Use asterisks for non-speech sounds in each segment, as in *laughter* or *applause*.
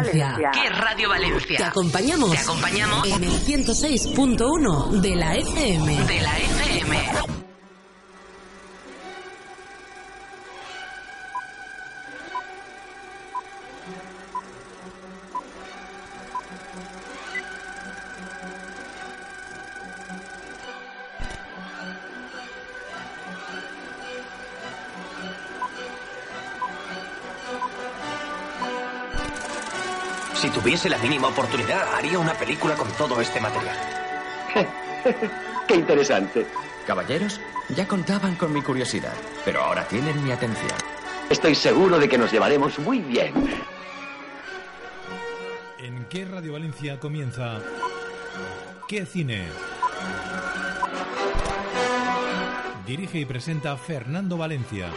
Valencia. ¿Qué Radio Valencia? Te acompañamos. Te acompañamos en el 106.1 de la FM. de la FM. Tuviese la mínima oportunidad, haría una película con todo este material. *laughs* Qué interesante. Caballeros, ya contaban con mi curiosidad, pero ahora tienen mi atención. Estoy seguro de que nos llevaremos muy bien. ¿En qué Radio Valencia comienza? ¿Qué cine? Dirige y presenta Fernando Valencia.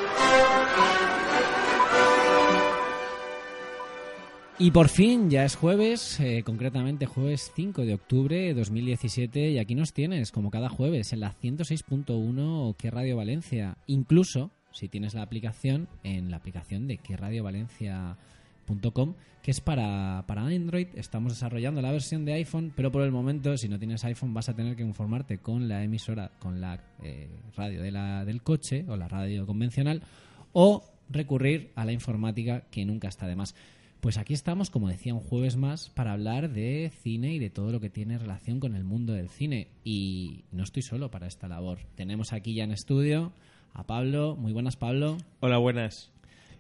Y por fin, ya es jueves, eh, concretamente jueves 5 de octubre de 2017, y aquí nos tienes, como cada jueves, en la 106.1 que Radio Valencia. Incluso, si tienes la aplicación, en la aplicación de que radiovalencia.com, que es para, para Android. Estamos desarrollando la versión de iPhone, pero por el momento, si no tienes iPhone, vas a tener que informarte con la emisora, con la eh, radio de la, del coche o la radio convencional, o recurrir a la informática, que nunca está de más. Pues aquí estamos, como decía, un jueves más para hablar de cine y de todo lo que tiene relación con el mundo del cine. Y no estoy solo para esta labor. Tenemos aquí ya en estudio a Pablo. Muy buenas, Pablo. Hola, buenas.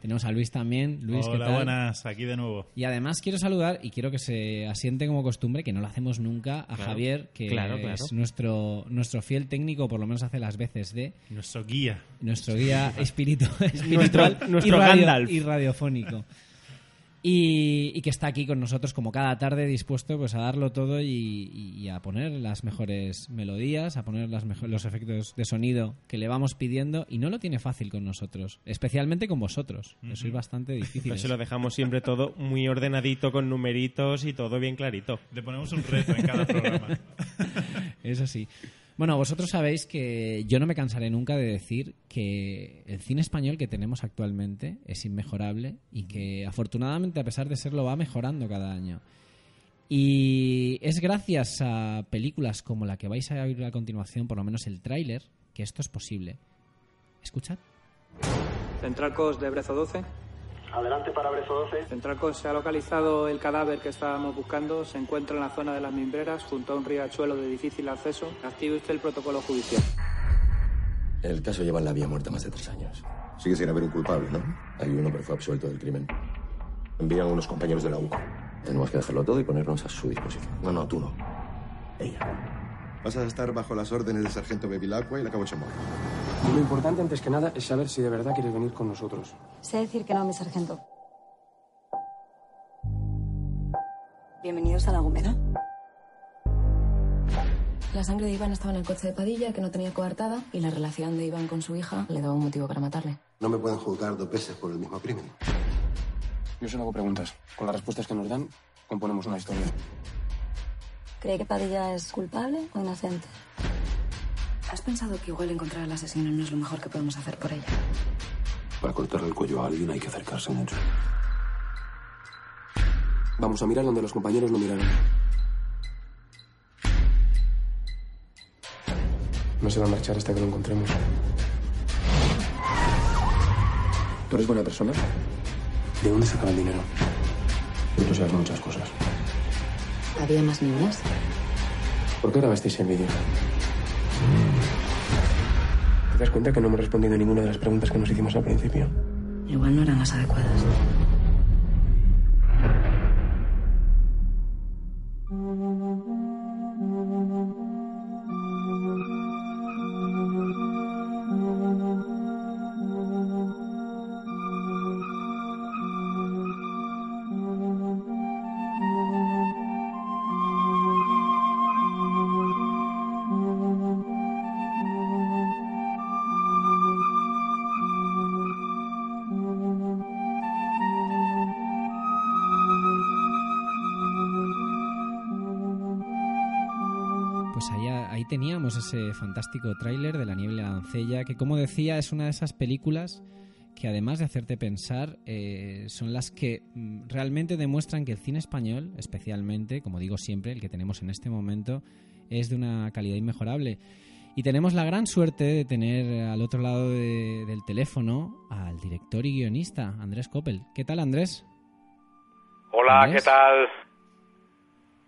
Tenemos a Luis también. Luis, ¿qué Hola, tal? buenas, aquí de nuevo. Y además quiero saludar y quiero que se asiente como costumbre, que no lo hacemos nunca, a Claro. Javier, que Claro, claro. es nuestro, nuestro fiel técnico, por lo menos hace las veces de Nuestro guía. nuestro guía espiritu- *laughs* espiritual Nuestro- nuestro y, radio- Gandalf. y radiofónico. Y, y que está aquí con nosotros como cada tarde dispuesto pues a darlo todo y, a poner las mejores melodías, a poner las mejo- los efectos de sonido que le vamos pidiendo y no lo tiene fácil con nosotros, especialmente con vosotros, que sois bastante difíciles. Pues se lo dejamos siempre todo muy ordenadito, con numeritos y todo bien clarito. Le ponemos un reto en cada programa. *laughs* Eso sí. Bueno, vosotros sabéis que yo no me cansaré nunca de decir que el cine español que tenemos actualmente es inmejorable y que afortunadamente a pesar de serlo va mejorando cada año. Y es gracias a películas como la que vais a oír a continuación, por lo menos el tráiler, que esto es posible. Escuchad. Centralcos de Brezo 12. Adelante para Brezo 12. Centralcos se ha localizado el cadáver que estábamos buscando. Se encuentra en la zona de las mimbreras, junto a un riachuelo de difícil acceso. Active usted el protocolo judicial. El caso lleva en la vía muerta más de tres años. Sigue sin haber un culpable, ¿no? Hay uno, pero fue absuelto del crimen. Envían unos compañeros de la U. Tenemos que dejarlo todo y ponernos a su disposición. No, no, tú no. Ella. Vas a estar bajo las órdenes del sargento Bevilacqua y la cabo Chamorro. Lo importante, antes que nada, es saber si de verdad quieres venir con nosotros. Sé decir que no, mi sargento. Bienvenidos a la Gómeda. La sangre de Iván estaba en el coche de Padilla, que no tenía coartada, y la relación de Iván con su hija le daba un motivo para matarle. No me pueden juzgar dos veces por el mismo crimen. Yo solo hago preguntas. Con las respuestas que nos dan, componemos una historia. ¿Cree que Padilla es culpable o inocente? ¿Has pensado que igual encontrar al asesino no es lo mejor que podemos hacer por ella? Para cortarle el cuello a alguien hay que acercarse mucho. Vamos a mirar donde los compañeros no miraron. No se va a marchar hasta que lo encontremos. ¿Tú eres buena persona? ¿De dónde sacaba el dinero? Tú sabes muchas cosas. ¿Había más niñas? ¿Por qué grabasteis el vídeo? ¿Te das cuenta que no hemos respondido ninguna de las preguntas que nos hicimos al principio? Igual no eran las adecuadas. Ese fantástico tráiler de La niebla y la doncella, que como decía es una de esas películas que además de hacerte pensar, eh, son las que mm, realmente demuestran que el cine español, especialmente, como digo siempre, el que tenemos en este momento, es de una calidad inmejorable. Y tenemos la gran suerte de tener al otro lado de- del teléfono al director y guionista, Andrés Coppel. ¿Qué tal, Andrés? Hola, Andrés. ¿qué tal?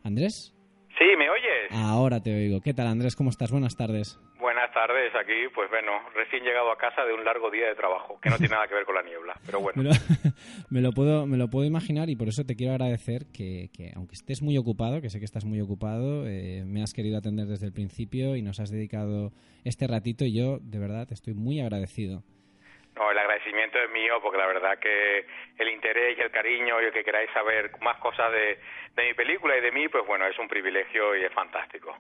¿Andrés? Sí, ¿me oyes? Ahora te oigo. ¿Qué tal, Andrés? ¿Cómo estás? Buenas tardes. Buenas tardes, aquí, pues bueno, recién llegado a casa de un largo día de trabajo, que no tiene nada que ver con la niebla, pero bueno. *laughs* Me lo, *laughs* me lo puedo, me lo puedo imaginar y por eso te quiero agradecer que, que aunque estés muy ocupado, que sé que estás muy ocupado, eh, me has querido atender desde el principio y nos has dedicado este ratito y yo, de verdad, estoy muy agradecido. No, el agradecimiento es mío, porque la verdad que el interés y el cariño y el que queráis saber más cosas de, de mi película y de mí, pues bueno, es un privilegio y es fantástico.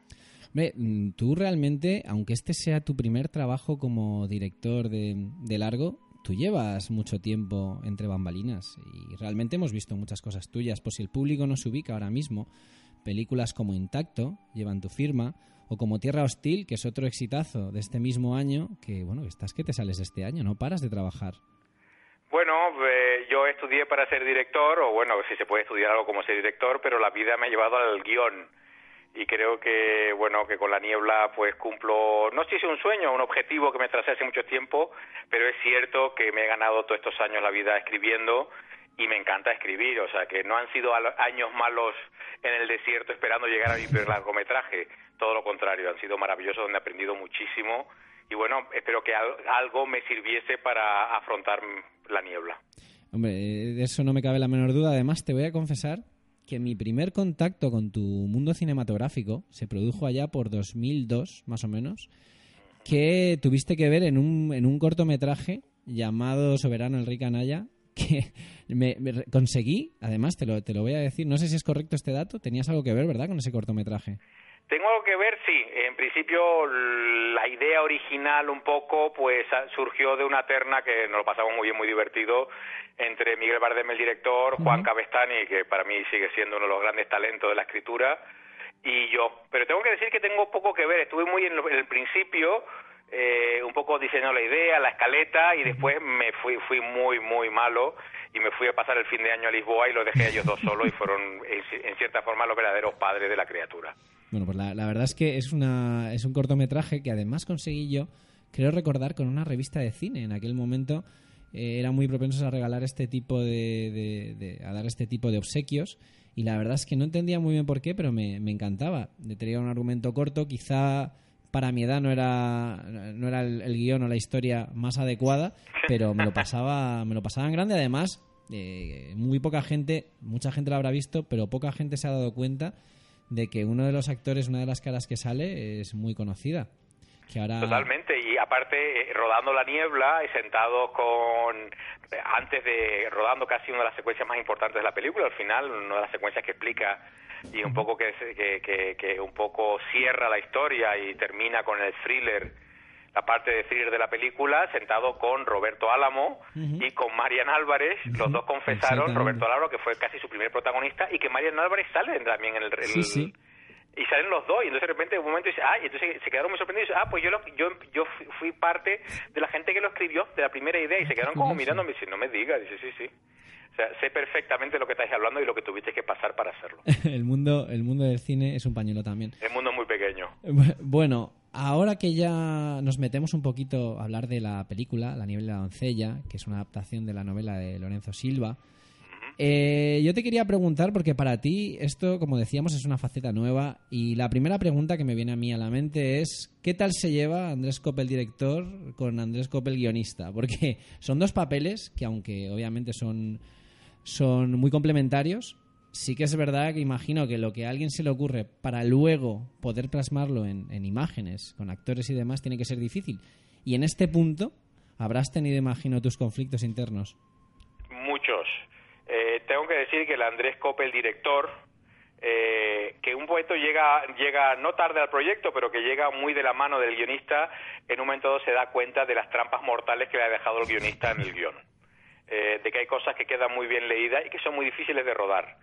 Hombre, mm, tú realmente, aunque este sea tu primer trabajo como director de, de largo, tú llevas mucho tiempo entre bambalinas y realmente hemos visto muchas cosas tuyas. Pues si el público no se ubica ahora mismo, películas como Intacto llevan tu firma o como Tierra Hostil, que es otro exitazo de este mismo año, que bueno, estás que te sales este año, no paras de trabajar. Bueno, eh, yo estudié para ser director, o bueno, si se puede estudiar algo como ser director, pero la vida me ha llevado al guion. Y creo que, bueno, que con la niebla pues cumplo, no sé si es un sueño, un objetivo que me tracé hace mucho tiempo, pero es cierto que me he ganado todos estos años la vida escribiendo y me encanta escribir, o sea que no han sido años malos en el desierto esperando llegar a mi primer largometraje, *laughs* todo lo contrario, han sido maravillosos donde he aprendido muchísimo y bueno, espero que al- algo me sirviese para afrontar la niebla. Hombre, eh, de eso no me cabe la menor duda. Además, te voy a confesar que mi primer contacto con tu mundo cinematográfico se produjo allá por 2002, más o menos, que tuviste que ver en un, en un cortometraje llamado Soberano Rey Canalla, que me, me conseguí, además te lo, te lo voy a decir, no sé si es correcto este dato, tenías algo que ver, ¿verdad?, con ese cortometraje. Tengo algo que ver, sí. En principio, la idea original un poco, pues a- surgió de una terna que nos lo pasamos muy bien, muy divertido, entre Miguel Bardem, el director, Juan Cabestani, que para mí sigue siendo uno de los grandes talentos de la escritura, y yo. Pero tengo que decir que tengo poco que ver. Estuve muy en, lo- en el principio, eh, un poco diseñando la idea, la escaleta, y después me fui, fui muy, muy malo y me fui a pasar el fin de año a Lisboa y los dejé a ellos dos *laughs* solos y fueron, en, ci- en cierta forma, los verdaderos padres de la criatura. Bueno, pues la, la verdad es que es, una, es un cortometraje que además conseguí yo, creo recordar, con una revista de cine. En aquel momento eh, eran muy propensos a regalar este tipo de, de- de- a dar este tipo de obsequios. Y la verdad es que no entendía muy bien por qué, pero me, me encantaba. Tenía un argumento corto, quizá para mi edad no era, no era el, el guion o la historia más adecuada, pero me lo pasaba, me lo pasaba en grande. Además, eh, muy poca gente, mucha gente lo habrá visto, pero poca gente se ha dado cuenta de que uno de los actores, una de las caras que sale, es muy conocida. Que ahora... Totalmente, y aparte eh, rodando la niebla y sentado con antes de rodando casi una de las secuencias más importantes de la película, al final una de las secuencias que explica y un poco que, que, que, que un poco cierra la historia y termina con el thriller, la parte de thriller de la película, sentado con Roberto Álamo y con Marian Álvarez, los dos confesaron. Roberto Álvaro que fue casi su primer protagonista y que Marian Álvarez sale también en el, el- Sí, sí. Y salen los dos y entonces de repente en un momento dice ah y entonces se quedaron muy sorprendidos ah pues yo lo- yo yo fui- parte de la gente que lo escribió de la primera idea y se quedaron como mirándome y dicen no me digas dice sí sí o sea sé perfectamente lo que estáis hablando y lo que tuviste que pasar para hacerlo. *laughs* El, mundo, el mundo del cine es un pañuelo también. el mundo es muy pequeño. Bu- Bueno, ahora que ya nos metemos un poquito a hablar de la película La niebla y la doncella, que es una adaptación de la novela de Lorenzo Silva, eh, yo te quería preguntar, porque para ti esto, como decíamos, es una faceta nueva, y la primera pregunta que me viene a mí a la mente es, ¿qué tal se lleva Andrés Coppel director con Andrés Coppel guionista? Porque son dos papeles que, aunque obviamente son, son muy complementarios, sí que es verdad que imagino que lo que a alguien se le ocurre para luego poder plasmarlo en, en imágenes, con actores y demás, tiene que ser difícil. Y en este punto habrás tenido, imagino, tus conflictos internos. muchos Eh, tengo que decir que el Andrés Coppel director eh, que un poquito llega llega no tarde al proyecto pero que llega muy de la mano del guionista en un momento dado se da cuenta de las trampas mortales que le ha dejado el guionista en el guion eh, de que hay cosas que quedan muy bien leídas y que son muy difíciles de rodar.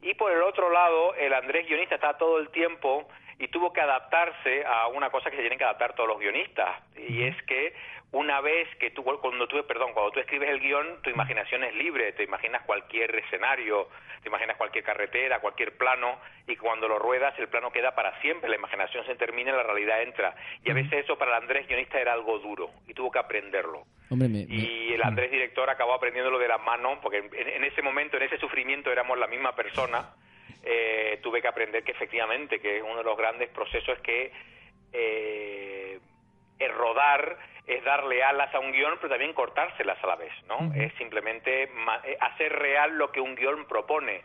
Y por el otro lado, el Andrés guionista está todo el tiempo y tuvo que adaptarse a una cosa que se tienen que adaptar todos los guionistas y es que una vez que tú cuando tú perdón cuando tú escribes el guion tu imaginación es libre te imaginas cualquier escenario te imaginas cualquier carretera cualquier plano y cuando lo ruedas el plano queda para siempre la imaginación se termina y la realidad entra. Y a veces eso para el Andrés guionista era algo duro y tuvo que aprenderlo. Y el Andrés director acabó aprendiéndolo de la mano porque en, en ese momento en ese sufrimiento éramos la misma persona eh, tuve que aprender que efectivamente que uno de los grandes procesos es que eh, el rodar es darle alas a un guion, pero también cortárselas a la vez, ¿no? Es simplemente eh, hacer real lo que un guion propone.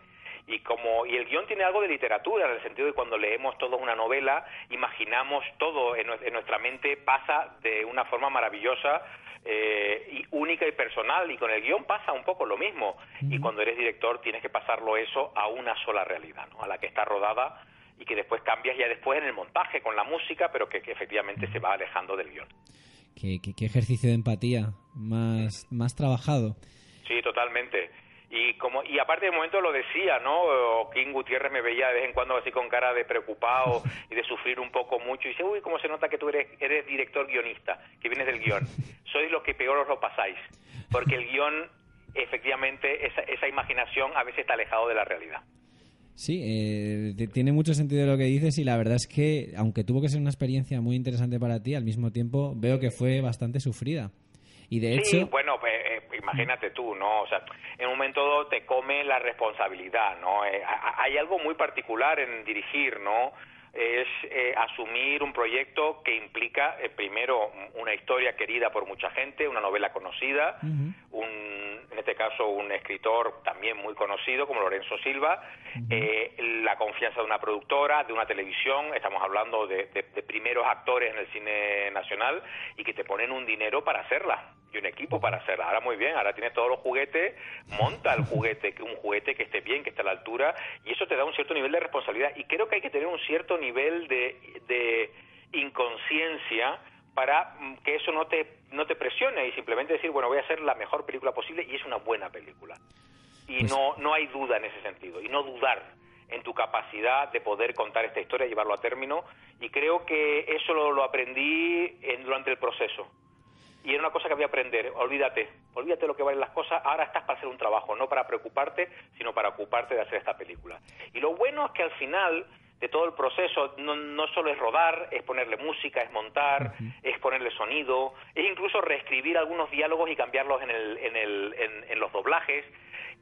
Y como y el guion tiene algo de literatura, en el sentido de cuando leemos toda una novela, imaginamos todo en, en nuestra mente, pasa de una forma maravillosa eh, y única y personal y con el guion pasa un poco lo mismo. Y cuando eres director tienes que pasarlo eso a una sola realidad ¿no? a la que está rodada y que después cambias ya después en el montaje con la música pero que, que efectivamente se va alejando del guion. Qué, qué, qué ejercicio de empatía más, más trabajado. Sí totalmente y como y aparte de momento lo decía no King Gutiérrez me veía de vez en cuando así con cara de preocupado *laughs* y de sufrir un poco mucho. Y dice uy cómo se nota que tú eres eres director guionista que vienes del guion. *laughs* Sois los que peor os lo pasáis porque el guion efectivamente esa, esa imaginación a veces está alejado de la realidad Sí, eh, tiene mucho sentido lo que dices y la verdad es que, aunque tuvo que ser una experiencia muy interesante para ti, al mismo tiempo veo que fue bastante sufrida. Y de hecho... Sí, bueno, pues, imagínate tú, ¿no? O sea, en un momento dado te come la responsabilidad, ¿no? Eh, hay algo muy particular en dirigir, ¿no? Es eh, asumir un proyecto que implica, eh, primero, una historia querida por mucha gente, una novela conocida, un, en este caso un escritor también muy conocido como Lorenzo Silva, eh, la confianza de una productora, de una televisión, estamos hablando de, de primeros actores en el cine nacional y que te ponen un dinero para hacerla y un equipo para hacerla. Ahora muy bien, ahora tienes todos los juguetes, monta el juguete, un juguete que esté bien, que esté a la altura, y eso te da un cierto nivel de responsabilidad. Y creo que hay que tener un cierto nivel de, de inconsciencia para mm, que eso no te, no te presione y simplemente decir, bueno, voy a hacer la mejor película posible y es una buena película. Y Pues no, no hay duda en ese sentido, y no dudar en tu capacidad de poder contar esta historia, llevarlo a término, y creo que eso lo, lo aprendí en, durante el proceso y era una cosa que había que aprender. Olvídate, olvídate lo que valen las cosas. Ahora estás para hacer un trabajo, no para preocuparte, sino para ocuparte de hacer esta película. Y lo bueno es que al final de todo el proceso no, no solo es rodar, es ponerle música, es montar, es ponerle sonido, es incluso reescribir algunos diálogos y cambiarlos en, el, en, el, en, en los doblajes.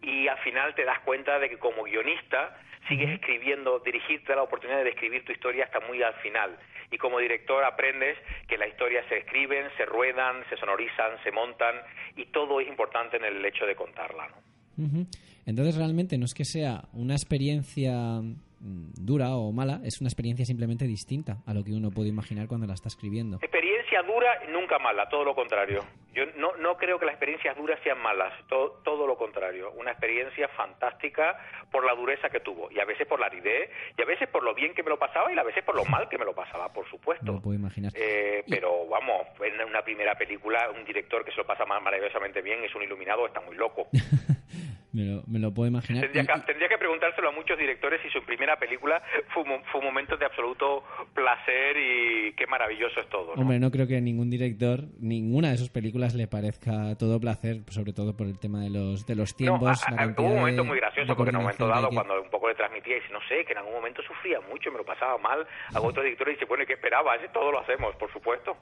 Y al final te das cuenta de que como guionista sigues escribiendo, dirigirte a la oportunidad de escribir tu historia hasta muy al final. Y como director aprendes que las historias se escriben, se ruedan, se sonorizan, se montan y todo es importante en el hecho de contarla. ¿no? Entonces realmente no es que sea una experiencia dura o mala, es una experiencia simplemente distinta a lo que uno puede imaginar cuando la está escribiendo. Experiencia dura, nunca mala, todo lo contrario. Yo no, no creo que las experiencias duras sean malas, todo, todo lo contrario. Una experiencia fantástica por la dureza que tuvo, y a veces por la aridez, y a veces por lo bien que me lo pasaba, y a veces por lo mal que me lo pasaba, por supuesto. No lo puedo imaginar. Eh, pero vamos, en una primera película, un director que se lo pasa maravillosamente bien es un iluminado, está muy loco. *laughs* Me lo, me lo puedo imaginar. Tendría que, tendría que preguntárselo a muchos directores si su primera película fue, un- fue un momento de absoluto placer y qué maravilloso es todo. ¿no? Hombre, no creo que ningún director, ninguna de sus películas le parezca todo placer, sobre todo por el tema de los de los tiempos. No, a- la a- hubo un momento de- muy gracioso porque en un momento dado que- cuando un poco le transmitía y dice, no sé, que en algún momento sufría mucho, me lo pasaba mal, a otro director y dice, bueno, ¿y qué esperaba? Ese todo lo hacemos, por supuesto.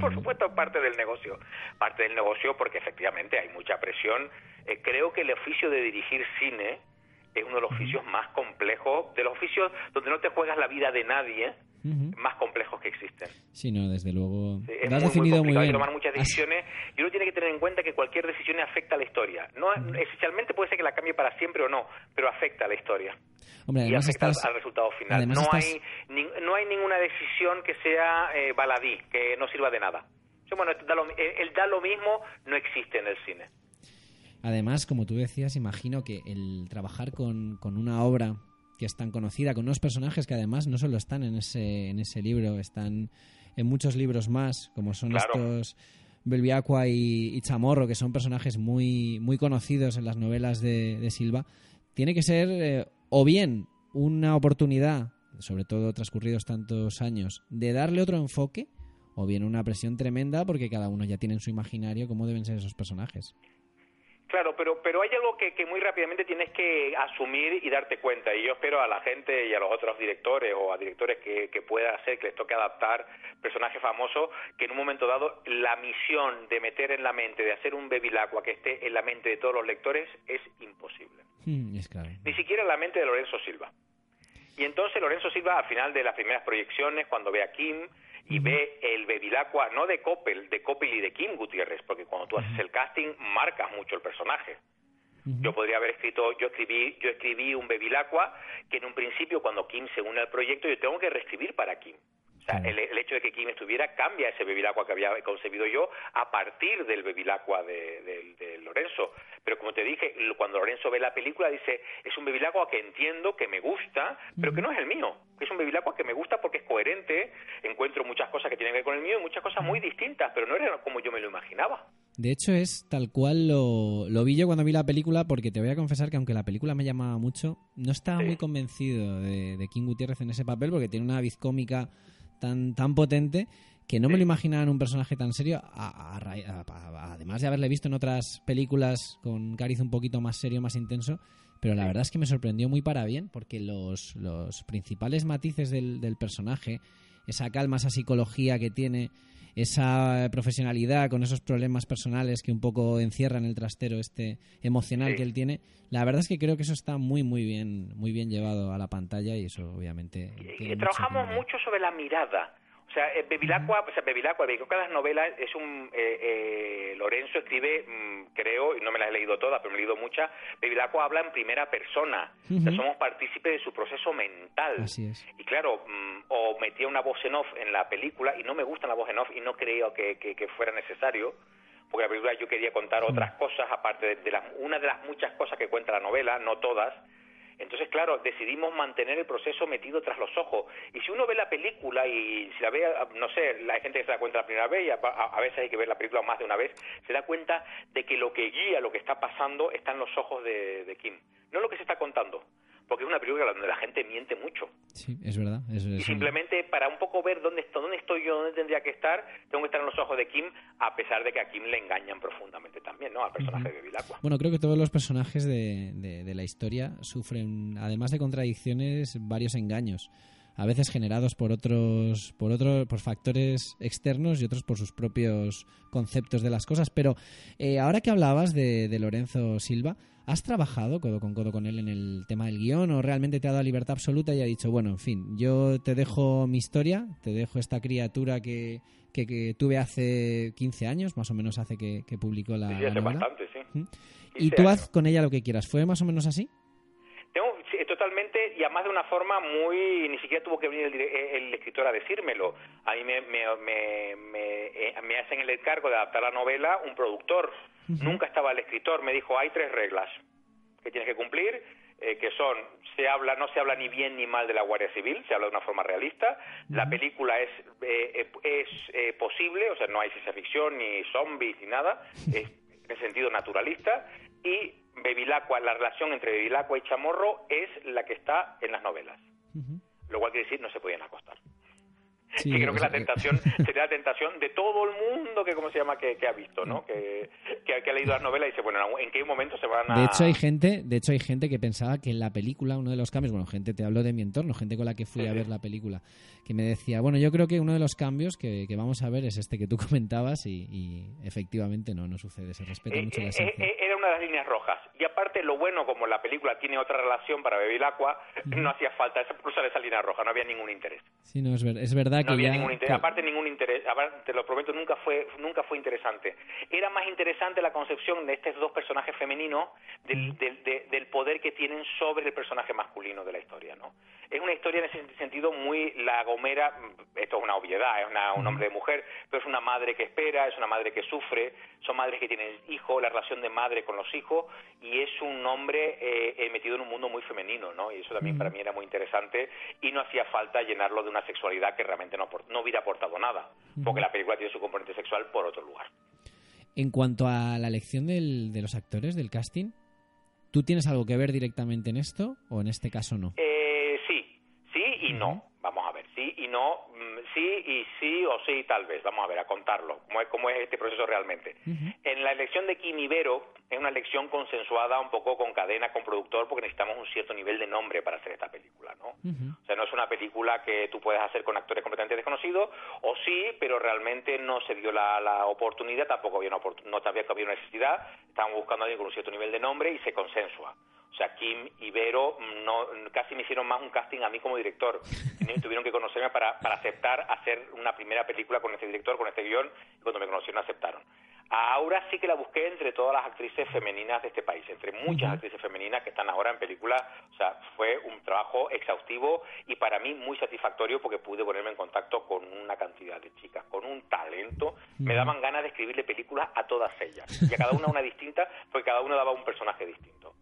Por supuesto, es parte del negocio. Parte del negocio porque efectivamente hay mucha presión. Eh, creo que el oficio de dirigir cine es uno de los oficios más complejos, de los oficios donde no te juegas la vida de nadie, más complejos que existen. Sí, no, desde luego. Sí, lo es has muy, muy definido muy, complicado, hay que tomar muchas Has- decisiones y uno tiene que tener en cuenta que cualquier decisión afecta a la historia. No, Esencialmente puede ser que la cambie para siempre o no, pero afecta a la historia Hombre, y además afecta estás- al, resultado final. No, estás- hay, no hay ninguna decisión que sea eh, baladí, que no sirva de nada. Bueno, da lo- el, el da lo mismo no existe en el cine. Además, como tú decías, imagino que el trabajar con, con una obra que es tan conocida, con unos personajes que además no solo están en ese, en ese libro, están en muchos libros más, como son Claro. estos Belviacua y, y Chamorro, que son personajes muy, muy conocidos en las novelas de, de Silva, tiene que ser eh, o bien una oportunidad sobre todo transcurridos tantos años, de darle otro enfoque o bien una presión tremenda porque cada uno ya tiene en su imaginario cómo deben ser esos personajes. Claro, pero, pero hay algo que, que muy rápidamente tienes que asumir y darte cuenta. Y yo espero a la gente y a los otros directores o a directores que, que pueda hacer que les toque adaptar personajes famosos, que en un momento dado la misión de meter en la mente, de hacer un bevilacqua que esté en la mente de todos los lectores es imposible. Mm, es claro. Ni siquiera en la mente de Lorenzo Silva. Y entonces Lorenzo Silva, al final de las primeras proyecciones, cuando ve a Kim y ve el bevilacqua, no de Coppel, de Coppel y de Kim Gutiérrez, porque cuando tú haces el casting marcas mucho el personaje. Yo podría haber escrito, yo escribí, yo escribí un bevilacqua que en un principio cuando Kim se une al proyecto yo tengo que reescribir para Kim. O sea, el, el hecho de que Kim estuviera cambia ese bevilacqua que había concebido yo a partir del bevilacqua de, de- de Lorenzo. Pero como te dije, cuando Lorenzo ve la película dice, es un bevilacqua que entiendo, que me gusta, pero que no es el mío. Es un bevilacqua que me gusta porque es coherente, encuentro muchas cosas que tienen que ver con el mío y muchas cosas muy distintas, pero no era como yo me lo imaginaba. De hecho, es tal cual lo, lo vi yo cuando vi la película, porque te voy a confesar que aunque la película me llamaba mucho, no estaba muy convencido de, de King Gutiérrez en ese papel, porque tiene una vis cómica tan, tan potente que no me lo imaginaba en un personaje tan serio, a- a a- además de haberle visto en otras películas con cariz un poquito más serio, más intenso, pero la verdad es que me sorprendió muy para bien, porque los, los principales matices del, del personaje, esa calma, esa psicología que tiene, esa profesionalidad con esos problemas personales que un poco encierran el trastero este emocional Sí. que él tiene, la verdad es que creo que eso está muy muy bien muy bien llevado a la pantalla y eso obviamente trabajamos mucho sobre la mirada. O sea, eh, Bevilacqua, o sea, Bevilacqua, Bevilacqua las novelas es un... eh, eh, Lorenzo escribe, mm, creo, y no me las he leído todas, pero me he leído muchas, Bevilacqua habla en primera persona. O sea, somos partícipes de su proceso mental. Así es. Y claro, mm, o metía una voz en off en la película, y no me gusta la voz en off, y no creo que, que- que fuera necesario, porque la película yo quería contar otras cosas, aparte de, de las, una de las muchas cosas que cuenta la novela, no todas. Entonces, claro, decidimos mantener el proceso metido tras los ojos. Y si uno ve la película y si la ve, no sé, la gente que se da cuenta la primera vez y a, a- a veces hay que ver la película más de una vez, se da cuenta de que lo que guía lo que está pasando está en los ojos de, de Kim, no lo que se está contando. Porque es una película donde la gente miente mucho. Sí, es verdad. es- Y simplemente para un poco ver dónde, estoy, dónde estoy yo, dónde tendría que estar, tengo que estar en los ojos de Kim, a pesar de que a Kim le engañan profundamente también, ¿no? Al personaje de Bevilacqua. Bueno, creo que todos los personajes de, de- de la historia sufren, además de contradicciones, varios engaños. A veces generados por otros, por otros, por factores externos y otros por sus propios conceptos de las cosas. Pero eh, ahora que hablabas de, de Lorenzo Silva, ¿has trabajado codo con codo con él en el tema del guion o realmente te ha dado libertad absoluta y ha dicho, bueno, en fin, yo te dejo mi historia, te dejo esta criatura que, que, que tuve hace 15 años, más o menos hace que, que publicó la, Sí, novela? bastante, sí. ¿Mm? Y 15 tú años. haz con ella lo que quieras. ¿Fue más o menos así? Totalmente, y además de una forma muy... Ni siquiera tuvo que venir el, dire- el escritor a decírmelo. A mí me, me, me, me, eh, hacen el encargo de adaptar la novela un productor. Nunca estaba el escritor. Me dijo, hay tres reglas que tienes que cumplir, eh, que son, se habla, no se habla ni bien ni mal de la Guardia Civil, se habla de una forma realista. La película es, eh, eh, es eh, posible, o sea, no hay ciencia ficción, ni zombies, ni nada. *laughs* Es en sentido naturalista. Y Bevilacqua, la relación entre Bevilacqua y Chamorro es la que está en las novelas. Lo cual quiere decir no se podían acostar. Sí, que creo que la tentación *laughs* sería la tentación de todo el mundo que cómo se llama que, que ha visto, ¿no? Que, que, que ha leído las novelas y dice, bueno, ¿en qué momento se van a De hecho hay gente, de hecho hay gente que pensaba que en la película uno de los cambios, bueno, gente te hablo de mi entorno, gente con la que fui a ver la película, que me decía, bueno, yo creo que uno de los cambios que, vamos a ver es este que tú *laughs* comentabas y, y efectivamente no, no sucede, se respeta Eh, mucho la eh, esencia. eh, una de las líneas rojas. Y aparte, lo bueno, como la película tiene otra relación para Bevilacqua, no hacía falta cruzar esa línea roja, no había ningún interés. Sí, no, es, ver- es verdad No que había ya... ningún interés, que- aparte ningún interés, aparte, te lo prometo, nunca fue, nunca fue interesante. Era más interesante la concepción de estos dos personajes femeninos del, del, de- del poder que tienen sobre el personaje masculino de la historia, ¿no? Es una historia en ese sentido muy la Gomera, esto es una obviedad, es una- un hombre de mujer, pero es una madre que espera, es una madre que sufre, son madres que tienen hijos, la relación de madre con los hijos, y es un hombre eh, eh, metido en un mundo muy femenino, ¿no? Y eso también para mí era muy interesante y no hacía falta llenarlo de una sexualidad que realmente no, no hubiera aportado nada, porque la película tiene su componente sexual por otro lugar. En cuanto a la elección del- de los actores, del casting, ¿tú tienes algo que ver directamente en esto o en este caso no? Eh, sí, sí, y no. Vamos a ver, sí y no, sí y sí o sí tal vez. Vamos a ver, a contarlo. ¿Cómo es, cómo es este proceso realmente? En la elección de Kim Ibero es una elección consensuada un poco con cadena, con productor, porque necesitamos un cierto nivel de nombre para hacer esta película, ¿no? O sea, no es una película que tú puedes hacer con actores completamente desconocidos, o sí, pero realmente no se dio la, la oportunidad, tampoco había una, no había una necesidad, estaban buscando a alguien con un cierto nivel de nombre y se consensua. O sea, Kim y Vero no, casi me hicieron más un casting a mí como director. Tuvieron que conocerme para, para aceptar hacer una primera película con este director, con este guion, y cuando me conocieron aceptaron. A Aura sí que la busqué entre todas las actrices femeninas de este país, entre muchas actrices femeninas que están ahora en películas. O sea, fue un trabajo exhaustivo y para mí muy satisfactorio porque pude ponerme en contacto con una cantidad de chicas, con un talento. Me daban ganas de escribirle películas a todas ellas. Y a cada una una distinta, porque cada una daba un personaje distinto.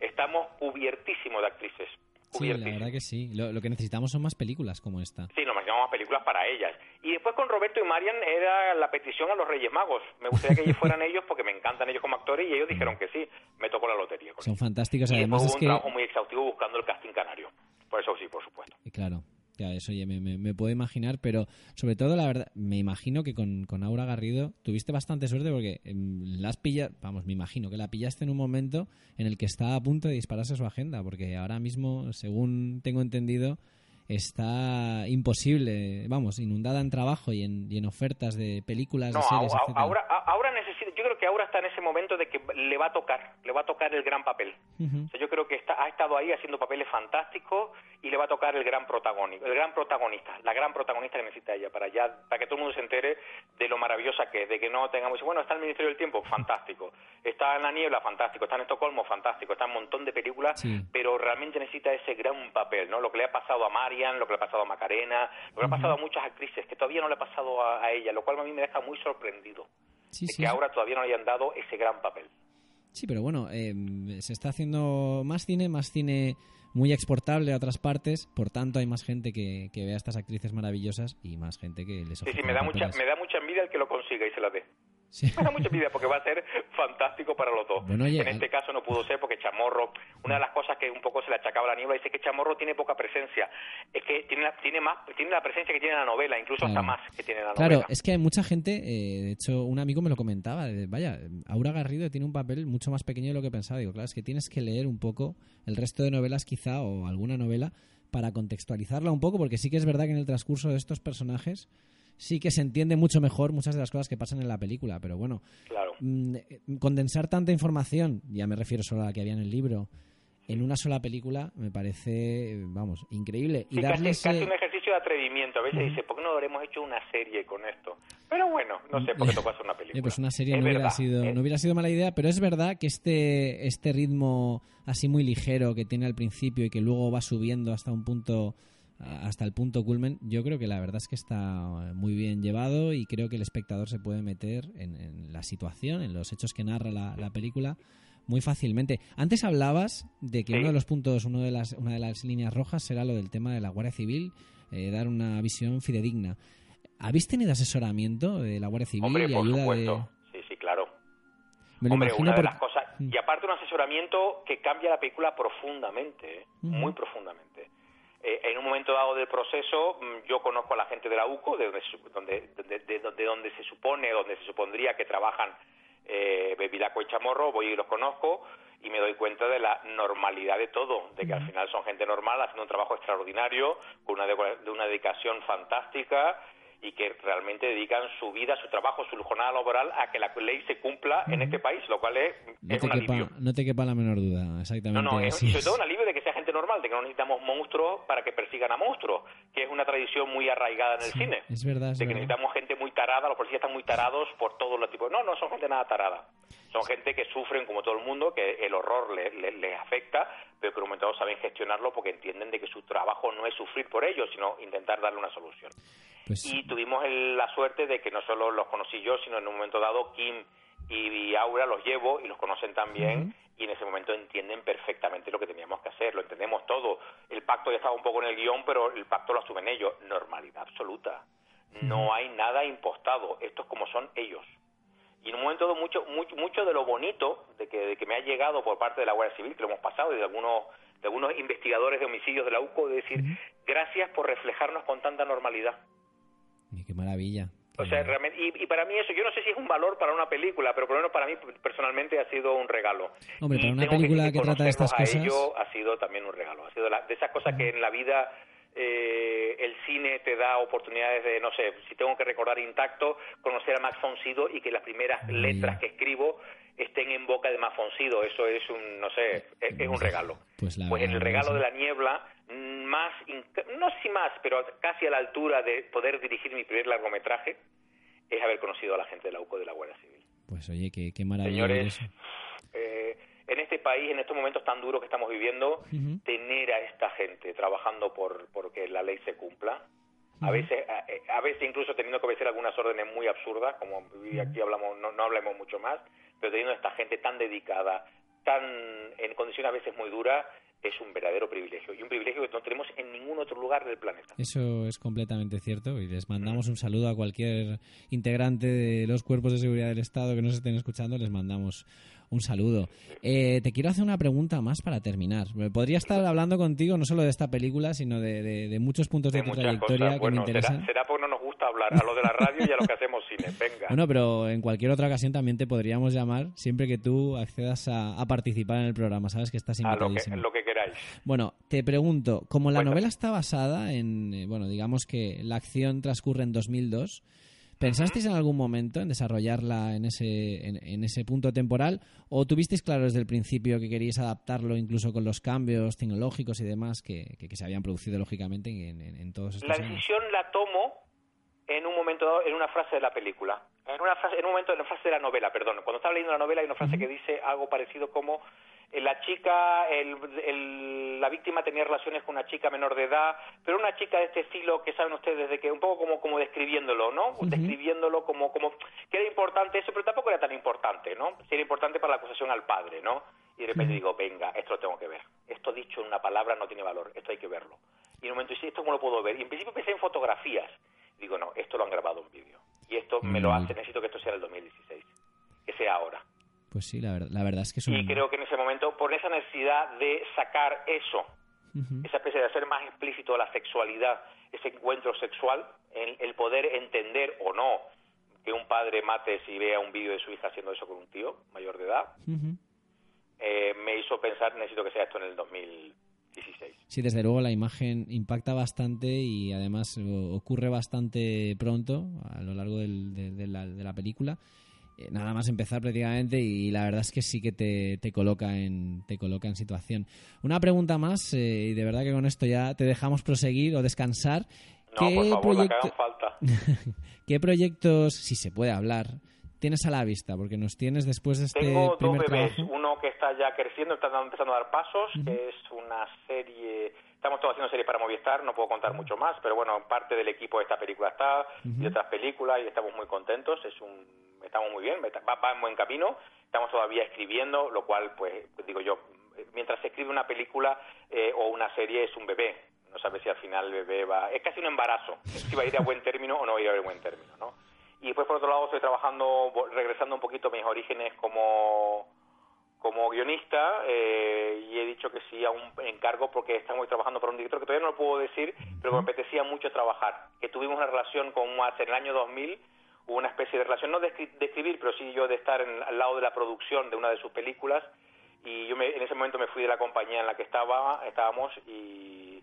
Estamos cubiertísimos de actrices. Sí, la verdad que sí. Lo, lo que necesitamos son más películas como esta. Sí, nos imaginábamos películas para ellas. Y después con Roberto y Marian era la petición a los Reyes Magos. Me gustaría que ellos fueran *laughs* ellos porque me encantan ellos como actores y ellos dijeron que sí. Me tocó la lotería. con Son fantásticos. y Además después es hubo un que... trabajo muy exhaustivo buscando el casting canario. Por eso sí, por supuesto. Y Claro, ya eso ya me, me- me puedo imaginar, pero sobre todo, la verdad, me imagino que con, con Aura Garrido tuviste bastante suerte porque em, las pilla, vamos, me imagino que la pillaste en un momento en el que está a punto de dispararse su agenda, porque ahora mismo, según tengo entendido, está imposible, vamos, inundada en trabajo y en, y en ofertas de películas, No, de series, a- a- etcétera. ahora, a- ahora necesita, yo creo que ahora está en ese momento de que le va a tocar, le va a tocar el gran papel. O sea, yo creo que está, ha estado ahí haciendo papeles fantásticos y le va a tocar el gran protagonista, el gran protagonista, la gran protagonista que necesita ella para ya, para que todo el mundo se entere de lo maravillosa que es, de que no tengamos, bueno, está en el Ministerio del Tiempo, fantástico, está en la niebla, fantástico, está en Estocolmo, fantástico, está en un montón de películas, Sí. pero realmente necesita ese gran papel, ¿no? Lo que le ha pasado a Marian, lo que le ha pasado a Macarena, lo que le ha pasado a muchas actrices, que todavía no le ha pasado a, a ella, lo cual a mí me deja muy sorprendido Sí, de sí, que ahora todavía no le hayan dado ese gran papel. Sí, pero bueno, eh, se está haciendo más cine, más cine muy exportable a otras partes, por tanto hay más gente que, que ve a estas actrices maravillosas y más gente que les Sí, ofrece sí, me da mucha, papeles. me da mucha envidia el que lo consiga y se la dé. Sí. Me da mucha envidia porque va a ser fantástico para los dos. Bueno, oye, en este caso no pudo ser porque Chamorro, una de las cosas que un poco se le achacaba a la niebla, dice que Chamorro tiene poca presencia. Es que tiene la, tiene más, tiene la presencia que tiene la novela, incluso hasta Claro. más que tiene la Claro, novela. es que hay mucha gente, eh, de hecho un amigo me lo comentaba, de, vaya, Aura Garrido tiene un papel mucho más pequeño de lo que pensaba. Digo, claro, es que tienes que leer un poco el resto de novelas quizá o alguna novela para contextualizarla un poco, porque sí que es verdad que en el transcurso de estos personajes sí que se entiende mucho mejor muchas de las cosas que pasan en la película, pero bueno, Claro. mm, eh, condensar tanta información, ya me refiero solo a la que había en el libro, en una sola película me parece, vamos, increíble. Sí, y darle casi, casi un ejercicio de atrevimiento. A veces dice, ¿por qué no habremos hecho una serie con esto? Pero bueno, no sé, porque tocó hacer una película. Eh, pues una serie Es no hubiera, sido, no hubiera sido mala idea, pero es verdad que este, este ritmo así muy ligero que tiene al principio y que luego va subiendo hasta un punto hasta el punto culmen, yo creo que la verdad es que está muy bien llevado y creo que el espectador se puede meter en, en la situación, en los hechos que narra la, la película muy fácilmente. Antes hablabas de que Sí. uno de los puntos, uno de las, una de las líneas rojas será lo del tema de la Guardia Civil, eh, dar una visión fidedigna. ¿Habéis tenido asesoramiento de la Guardia Civil Hombre, y por ayuda supuesto. de...? Sí, sí, claro. Me Hombre, una de por- las cosas. Mm. Y aparte un asesoramiento que cambia la película profundamente, ¿eh? Muy profundamente. Eh, en un momento dado del proceso, mm, yo conozco a la gente de la UCO, de donde, se- donde, de, de- de donde se supone, donde se supondría que trabajan eh, Bebilaco y Chamorro, voy y los conozco y me doy cuenta de la normalidad de todo, de que al final son gente normal haciendo un trabajo extraordinario, con una, de una dedicación fantástica y que realmente dedican su vida, su trabajo, su jornada laboral a que la ley se cumpla en este país, lo cual es, No es te, un quepa, alivio. no te quepa la menor duda, exactamente No, no, es, y sobre todo un alivio de que sea gente normal, de que no necesitamos monstruos para que persigan a monstruos, que es una tradición muy arraigada en el cine. Es verdad, es de que necesitamos gente muy tarada, los policías están muy tarados por todos los tipos. No, no son gente nada tarada. Son gente que sufren como todo el mundo, que el horror le- le- les afecta, pero que en un momento dado saben gestionarlo porque entienden de que su trabajo no es sufrir por ellos, sino intentar darle una solución. Pues Y tuvimos el- la suerte de que no solo los conocí yo, sino en un momento dado Kim y Aura los llevo y los conocen también y en ese momento entienden perfectamente lo que teníamos que hacer, lo entendemos todo. El pacto ya estaba un poco en el guion, pero el pacto lo asumen ellos. Normalidad absoluta. No hay nada impostado. Esto es como son ellos. Y en un momento dado, mucho, mucho, mucho de lo bonito de que, de que me ha llegado por parte de la Guardia Civil, que lo hemos pasado, y de algunos, de algunos investigadores de homicidios de la UCO, de decir, gracias por reflejarnos con tanta normalidad. Y qué maravilla. O sea, realmente, y, y para mí eso, yo no sé si es un valor para una película, pero por lo menos para mí personalmente ha sido un regalo. Hombre, Y para una tengo película que trata de estas a cosas... ello ha sido también un regalo. Ha sido la- de esas cosas que en la vida eh, el cine te da oportunidades de, no sé, si tengo que recordar intacto, conocer a Max von Sydow y que las primeras letras que escribo estén en boca de Max von Sydow. Eso es un, no sé, es, es un regalo. Pues, la Pues en el regalo de la niebla, más, no si más, pero casi a la altura de poder dirigir mi primer largometraje, es haber conocido a la gente de la UCO de la Guardia Civil. Pues oye, qué, qué maravilla Señores, eh, en este país, en estos momentos tan duros que estamos viviendo, tener a esta gente trabajando por porque la ley se cumpla, a veces a, eh, a veces incluso teniendo que obedecer algunas órdenes muy absurdas, como aquí hablamos no, no hablemos mucho más, pero teniendo a esta gente tan dedicada, tan en condiciones a veces muy duras, es un verdadero privilegio y un privilegio que no tenemos en ningún otro lugar del planeta. Eso es completamente cierto y les mandamos un saludo a cualquier integrante de los cuerpos de seguridad del Estado que nos estén escuchando, les mandamos un saludo. Eh, te quiero hacer una pregunta más para terminar. Podría estar hablando contigo no solo de esta película, sino de, de- de muchos puntos de, De tu trayectoria que Bueno, me interesan. será porque no nos gusta hablar a lo de la radio y a lo que hacemos cine. Venga. Bueno, pero en cualquier otra ocasión también te podríamos llamar siempre que tú accedas a, a participar en el programa. Sabes que estás a lo que, invitadísimo. lo que queráis. Bueno, te pregunto, como la novela está basada en, eh, bueno, digamos que la acción transcurre en 2002, ¿pensasteis en algún momento en desarrollarla en ese, en, en ese punto temporal o tuvisteis claro desde el principio que queríais adaptarlo incluso con los cambios tecnológicos y demás que, que- que se habían producido lógicamente en, en- todos estos La años? decisión la tomo en un momento dado, en una frase de la película. En una frase, en un momento, en una frase de la novela, perdón. Cuando estaba leyendo la novela hay una frase que dice algo parecido como la chica, el, el- la víctima tenía relaciones con una chica menor de edad, pero una chica de este estilo que saben ustedes de que un poco como como describiéndolo, ¿no? Describiéndolo como como que era importante eso, pero tampoco era tan importante, ¿no? Sí era importante para la acusación al padre, ¿no? Y de repente digo, venga, esto lo tengo que ver. Esto dicho en una palabra no tiene valor, esto hay que verlo. Y en un momento dice, ¿esto cómo lo puedo ver? Y en principio pensé en fotografías. Digo, no, esto lo han grabado en vídeo. Y esto me lo hace, necesito que esto sea el 2016. Que sea ahora. Pues sí, la, ver- la verdad es que es un... Y creo que en ese momento, por esa necesidad de sacar eso, Ujú. esa especie de hacer más explícito la sexualidad, ese encuentro sexual, el, el poder entender o no que un padre mate si vea un vídeo de su hija haciendo eso con un tío mayor de edad, Ujú. eh, me hizo pensar, necesito que sea esto en el 2016. Sí, desde luego la imagen impacta bastante y además o- ocurre bastante pronto a lo largo del- de, de la, de la película. Eh, nada más empezar prácticamente y la verdad es que sí que te, te coloca en te coloca en situación. Una pregunta más eh, y de verdad que con esto ya te dejamos proseguir o descansar. No, por favor, la que proyecto- hagan falta. *laughs* ¿Qué proyectos, si se puede hablar, tienes a la vista? Porque nos tienes después de este Tengo dos primer bebés, trabajo. uno que está ya creciendo, está empezando a dar pasos, que es una serie, estamos todos haciendo series para Movistar, no puedo contar mucho más, pero bueno, parte del equipo de esta película está, y otras películas, y estamos muy contentos, es un, estamos muy bien, va, va en buen camino, estamos todavía escribiendo, lo cual, pues, digo yo, mientras se escribe una película eh, o una serie es un bebé, no sabes si al final el bebé va, es casi un embarazo, si va a ir a buen término o no va a ir a buen término, ¿no? Y después, por otro lado, estoy trabajando, regresando un poquito a mis orígenes como, como guionista eh, y he dicho que sí a un encargo porque estamos trabajando para un director que todavía no lo puedo decir, pero me apetecía mucho trabajar. Que tuvimos una relación con hace en el año 2000, hubo una especie de relación, no de, de escribir, pero sí yo de estar en- al lado de la producción de una de sus películas y yo me- en ese momento me fui de la compañía en la que estaba, estábamos y,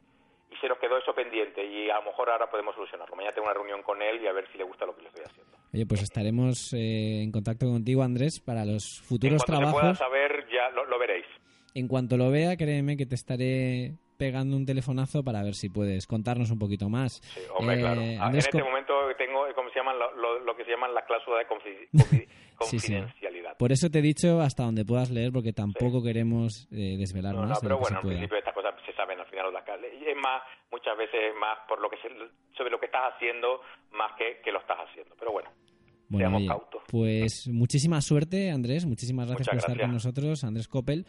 y se nos quedó eso pendiente y a lo mejor ahora podemos solucionarlo. Mañana tengo una reunión con él y a ver si le gusta lo que le estoy haciendo. Oye, pues estaremos eh, en contacto contigo, Andrés, para los futuros en se pueda trabajos. saber ya lo, lo veréis. En cuanto lo vea, créeme que te estaré pegando un telefonazo para ver si puedes contarnos un poquito más. Hombre, Eh, claro. Ah, en este momento tengo, ¿cómo se llaman? Lo, lo- lo que se llaman las cláusulas de confi- confi- *laughs* Sí, sí. confidencialidad. Por eso te he dicho hasta donde puedas leer, porque tampoco queremos eh, desvelar No, no, más de pero lo que bueno, se en pueda. Saben al final. Las, es más, muchas veces más por lo que se- sobre lo que estás haciendo más que, que lo estás haciendo. Pero bueno, Bueno, Seamos oye, cautos. pues muchísima suerte, Andrés. Muchísimas gracias Muchas por estar gracias. con nosotros, Andrés Coppel.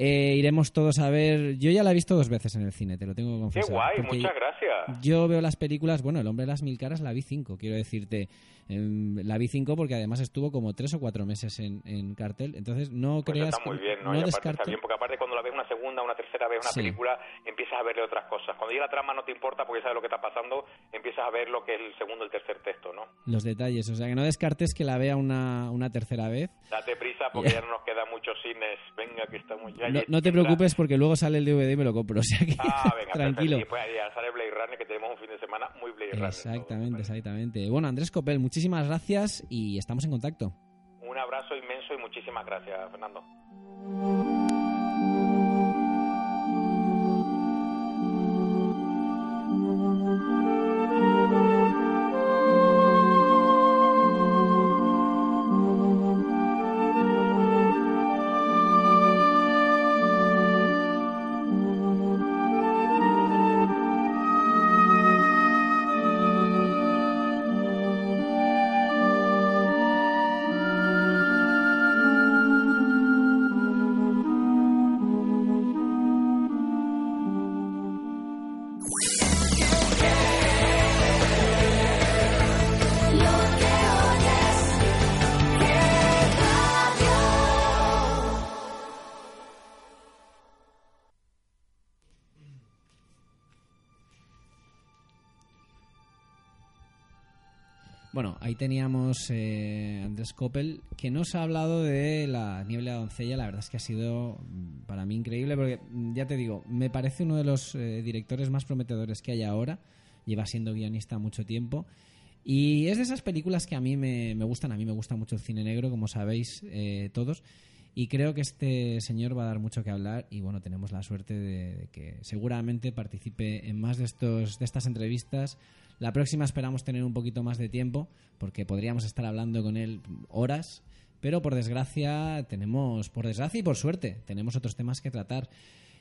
Eh, iremos todos a ver. Yo ya la he visto dos veces en el cine, te lo tengo que Qué confesar. guay, porque muchas gracias. Yo veo las películas, bueno, El hombre de las mil caras la vi cinco, quiero decirte. Em, la vi cinco porque además estuvo como tres o cuatro meses en, en cartel. Entonces no Pues creas está muy que bien, ¿no? no y aparte descarto. está bien, porque aparte cuando la ves una segunda, una tercera vez una Sí. película, empiezas a verle otras cosas. Cuando llega la trama no te importa porque sabes lo que está pasando, empiezas a ver lo que es el segundo y el tercer texto, ¿no? Los detalles, o sea que no descartes que la vea una, una tercera vez. Date prisa porque ya no nos quedan muchos cines. Venga, que estamos ya. No, te preocupes porque luego sale el DVD y me lo compro, o sea que Ah, venga, *laughs* tranquilo. perfecto. Y después ya sale Blade Runner, que tenemos un fin de semana muy Blade Runner. Exactamente, exactamente. Bueno, Andrés Copel, muchísimas gracias y estamos en contacto. Un abrazo inmenso y muchísimas gracias, Fernando. Teníamos eh, Andrés Coppel, que nos ha hablado de la niebla doncella. La verdad es que ha sido mm, para mí increíble, porque mm, ya te digo, me parece uno de los eh, directores más prometedores que hay ahora. Lleva siendo guionista mucho tiempo. Y es de esas películas que a mí me, me gustan. A mí me gusta mucho el cine negro, como sabéis eh, todos. Y creo que este señor va a dar mucho que hablar. Y bueno, tenemos la suerte de, que seguramente participe en más de, estos, de estas entrevistas. La próxima esperamos tener un poquito más de tiempo, porque podríamos estar hablando con él horas. Pero por desgracia, tenemos, por desgracia y por suerte, tenemos otros temas que tratar.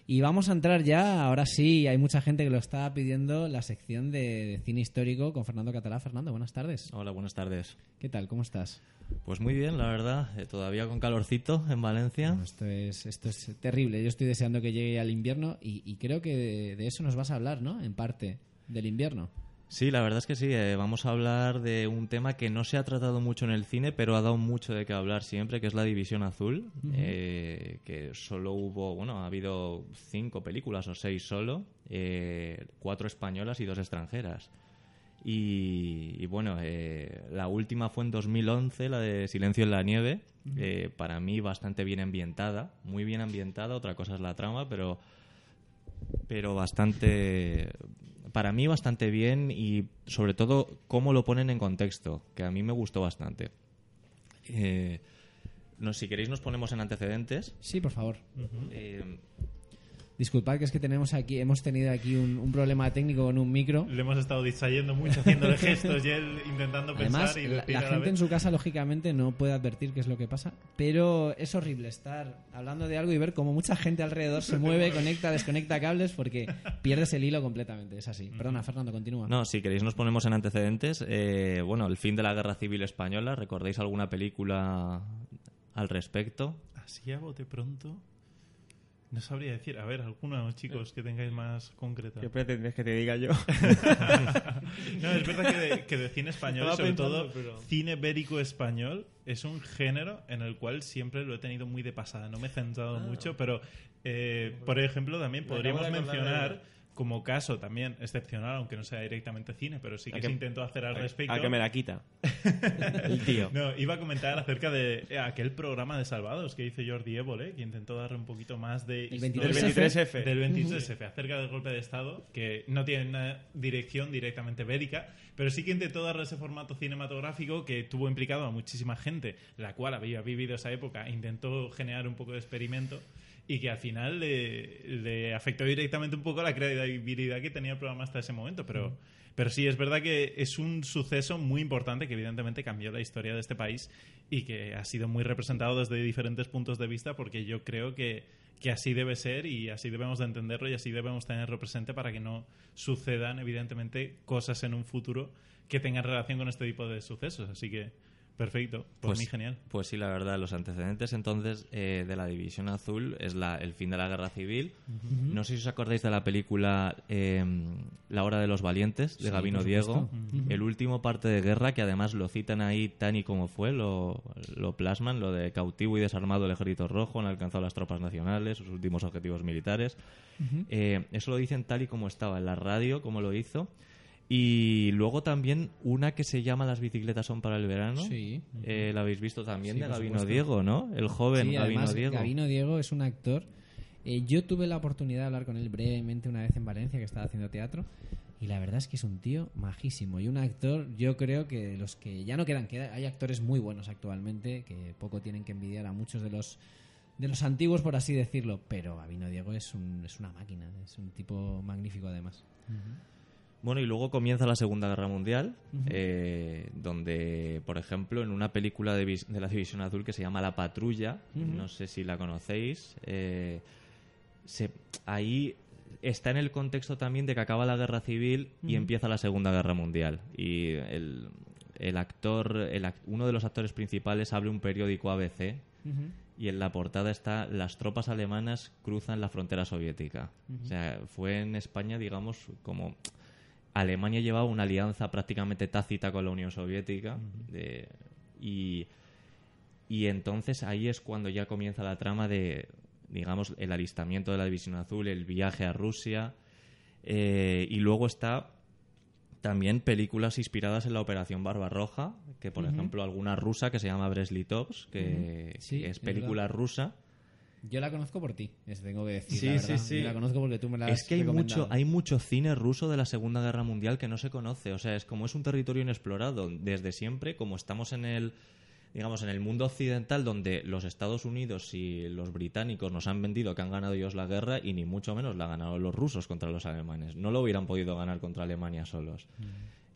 Y vamos a entrar ya, ahora sí, hay mucha gente que lo está pidiendo, la sección de, de cine histórico con Fernando Catalá. Fernando, buenas tardes. Hola, buenas tardes. ¿Qué tal? ¿Cómo estás? Pues muy bien, la verdad. eh, todavía con calorcito en Valencia. Bueno, esto, es, esto es terrible. Yo estoy deseando que llegue al invierno y, y creo que de, de eso nos vas a hablar, ¿no? En parte, del invierno. Sí, la verdad es que sí. eh, vamos a hablar de un tema que no se ha tratado mucho en el cine, pero ha dado mucho de qué hablar siempre, que es la División Azul. Eh, que solo hubo, bueno, ha habido cinco películas o seis solo, eh, cuatro españolas y dos extranjeras. Y, y bueno, la última fue en 2011, la de Silencio en la Nieve. Para mí bastante bien ambientada, muy bien ambientada. Otra cosa es la trama, pero pero bastante para mí bastante bien y sobre todo cómo lo ponen en contexto que a mí me gustó bastante Eh, no, si queréis nos ponemos en antecedentes Sí, por favor. Eh, Disculpad que es que tenemos aquí, hemos tenido aquí un, un problema técnico con un micro. Le hemos estado distrayendo mucho, haciéndole *laughs* gestos y él intentando Además, pensar y la, la la gente vez. en su casa, lógicamente, no puede advertir qué es lo que pasa, pero es horrible estar hablando de algo y ver cómo mucha gente alrededor se mueve, *laughs* conecta, desconecta cables, porque pierdes el hilo completamente. Es así. Perdona, Fernando, continúa. no, si queréis nos ponemos en antecedentes Eh, bueno, el fin de la guerra civil española ¿recordáis alguna película al respecto? Así a bote pronto. No sabría decir. A ver, algunos chicos que tengáis más concreta. ¿Qué pretendes que te diga yo? *laughs* no, es verdad que de, que de cine español, sobre pensando, todo pero- cine bélico español, es un género en el cual siempre lo he tenido muy de pasada. No me he centrado mucho, pero, eh, por ejemplo, también podríamos mencionar como caso también excepcional, aunque no sea directamente cine, pero sí ¿A que que- se intentó hacer al a- respecto. a que me la quita? *laughs* El tío. No, iba a comentar acerca de eh, aquel programa de Salvados que hizo Jordi Évole, que intentó darle un poquito más de... El historia- 23F. Del 23F, acerca del golpe de Estado, que no tiene una dirección directamente bélica, pero sí que intentó darle ese formato cinematográfico que tuvo implicado a muchísima gente, la cual había vivido esa época, intentó generar un poco de experimento y que al final le, le afectó directamente un poco la credibilidad que tenía el programa hasta ese momento. Pero, pero sí, es verdad que es un suceso muy importante que evidentemente cambió la historia de este país y que ha sido muy representado desde diferentes puntos de vista porque yo creo que, que así debe ser y así debemos de entenderlo y así debemos tenerlo presente para que no sucedan evidentemente cosas en un futuro que tengan relación con este tipo de sucesos. Así que Perfecto, pues, mí genial. Pues sí, la verdad, los antecedentes entonces eh, de la División Azul es la, el fin de la Guerra Civil. No sé si os acordáis de la película eh, La Hora de los Valientes, de Sí, Gabino por Diego. El último parte de guerra, que además lo citan ahí tan y como fue, lo, lo plasman, lo de cautivo y desarmado el ejército rojo, han alcanzado las tropas nacionales, sus últimos objetivos militares. Eh, eso lo dicen tal y como estaba en la radio, como lo hizo. Y luego también una que se llama Las bicicletas son para el verano. Sí. Eh, la habéis visto también Sí, de Gabino. Diego, ¿no? El joven Sí, Gabino además, Diego. Gabino Diego es un actor. Eh, yo tuve la oportunidad de hablar con él brevemente una vez en Valencia, que estaba haciendo teatro. Y la verdad es que es un tío majísimo. Y un actor, yo creo que de los que ya no quedan, que hay actores muy buenos actualmente, que poco tienen que envidiar a muchos de los de los antiguos, por así decirlo. Pero Gabino Diego es, un, es una máquina, es un tipo magnífico además. Bueno, y luego comienza la Segunda Guerra Mundial, eh, donde, por ejemplo, en una película de, la División Azul que se llama La Patrulla, no sé si la conocéis, eh, se- ahí está en el contexto también de que acaba la Guerra Civil y empieza la Segunda Guerra Mundial. Y el, el actor, el uno de los actores principales abre un periódico ABC y en la portada está las tropas alemanas cruzan la frontera soviética. O sea, fue en España, digamos, como Alemania llevaba una alianza prácticamente tácita con la Unión Soviética de- y, y entonces ahí es cuando ya comienza la trama de, digamos, el alistamiento de la División Azul, el viaje a Rusia eh, y luego está también películas inspiradas en la Operación Barbarroja, que por ejemplo alguna rusa que se llama Breslitovs, que. Sí, que es película rusa. Yo la conozco por ti, eso tengo que decir. Sí, la sí, sí. Yo la conozco porque tú me la has Es que hay recomendado. mucho, hay mucho cine ruso de la Segunda Guerra Mundial que no se conoce. O sea, es como es un territorio inexplorado. Desde siempre, como estamos en el digamos en el mundo occidental donde los Estados Unidos y los británicos nos han vendido que han ganado ellos la guerra y ni mucho menos la han ganado los rusos contra los alemanes. No lo hubieran podido ganar contra Alemania solos.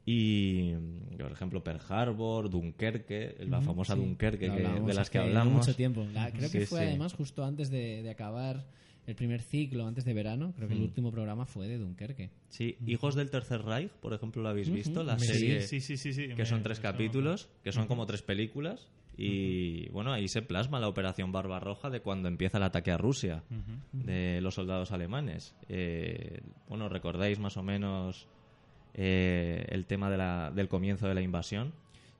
Y, por ejemplo, Pearl Harbor, Dunkerque, la famosa sí, Dunkerque que- hablamos de las que hablamos. mucho tiempo. La- creo que Sí, fue sí. además justo antes de, de acabar el primer ciclo, antes de verano. Creo que el Mm. último programa fue de Dunkerque. Sí, Hijos del Tercer Reich, por ejemplo, ¿lo habéis visto? La Sí, serie sí, sí, sí, sí, que me- son tres capítulos, que son como tres películas. Y bueno, ahí se plasma la operación Barbarroja de cuando empieza el ataque a Rusia de los soldados alemanes. Eh, bueno, recordáis más o menos eh, el tema de la- del comienzo de la invasión.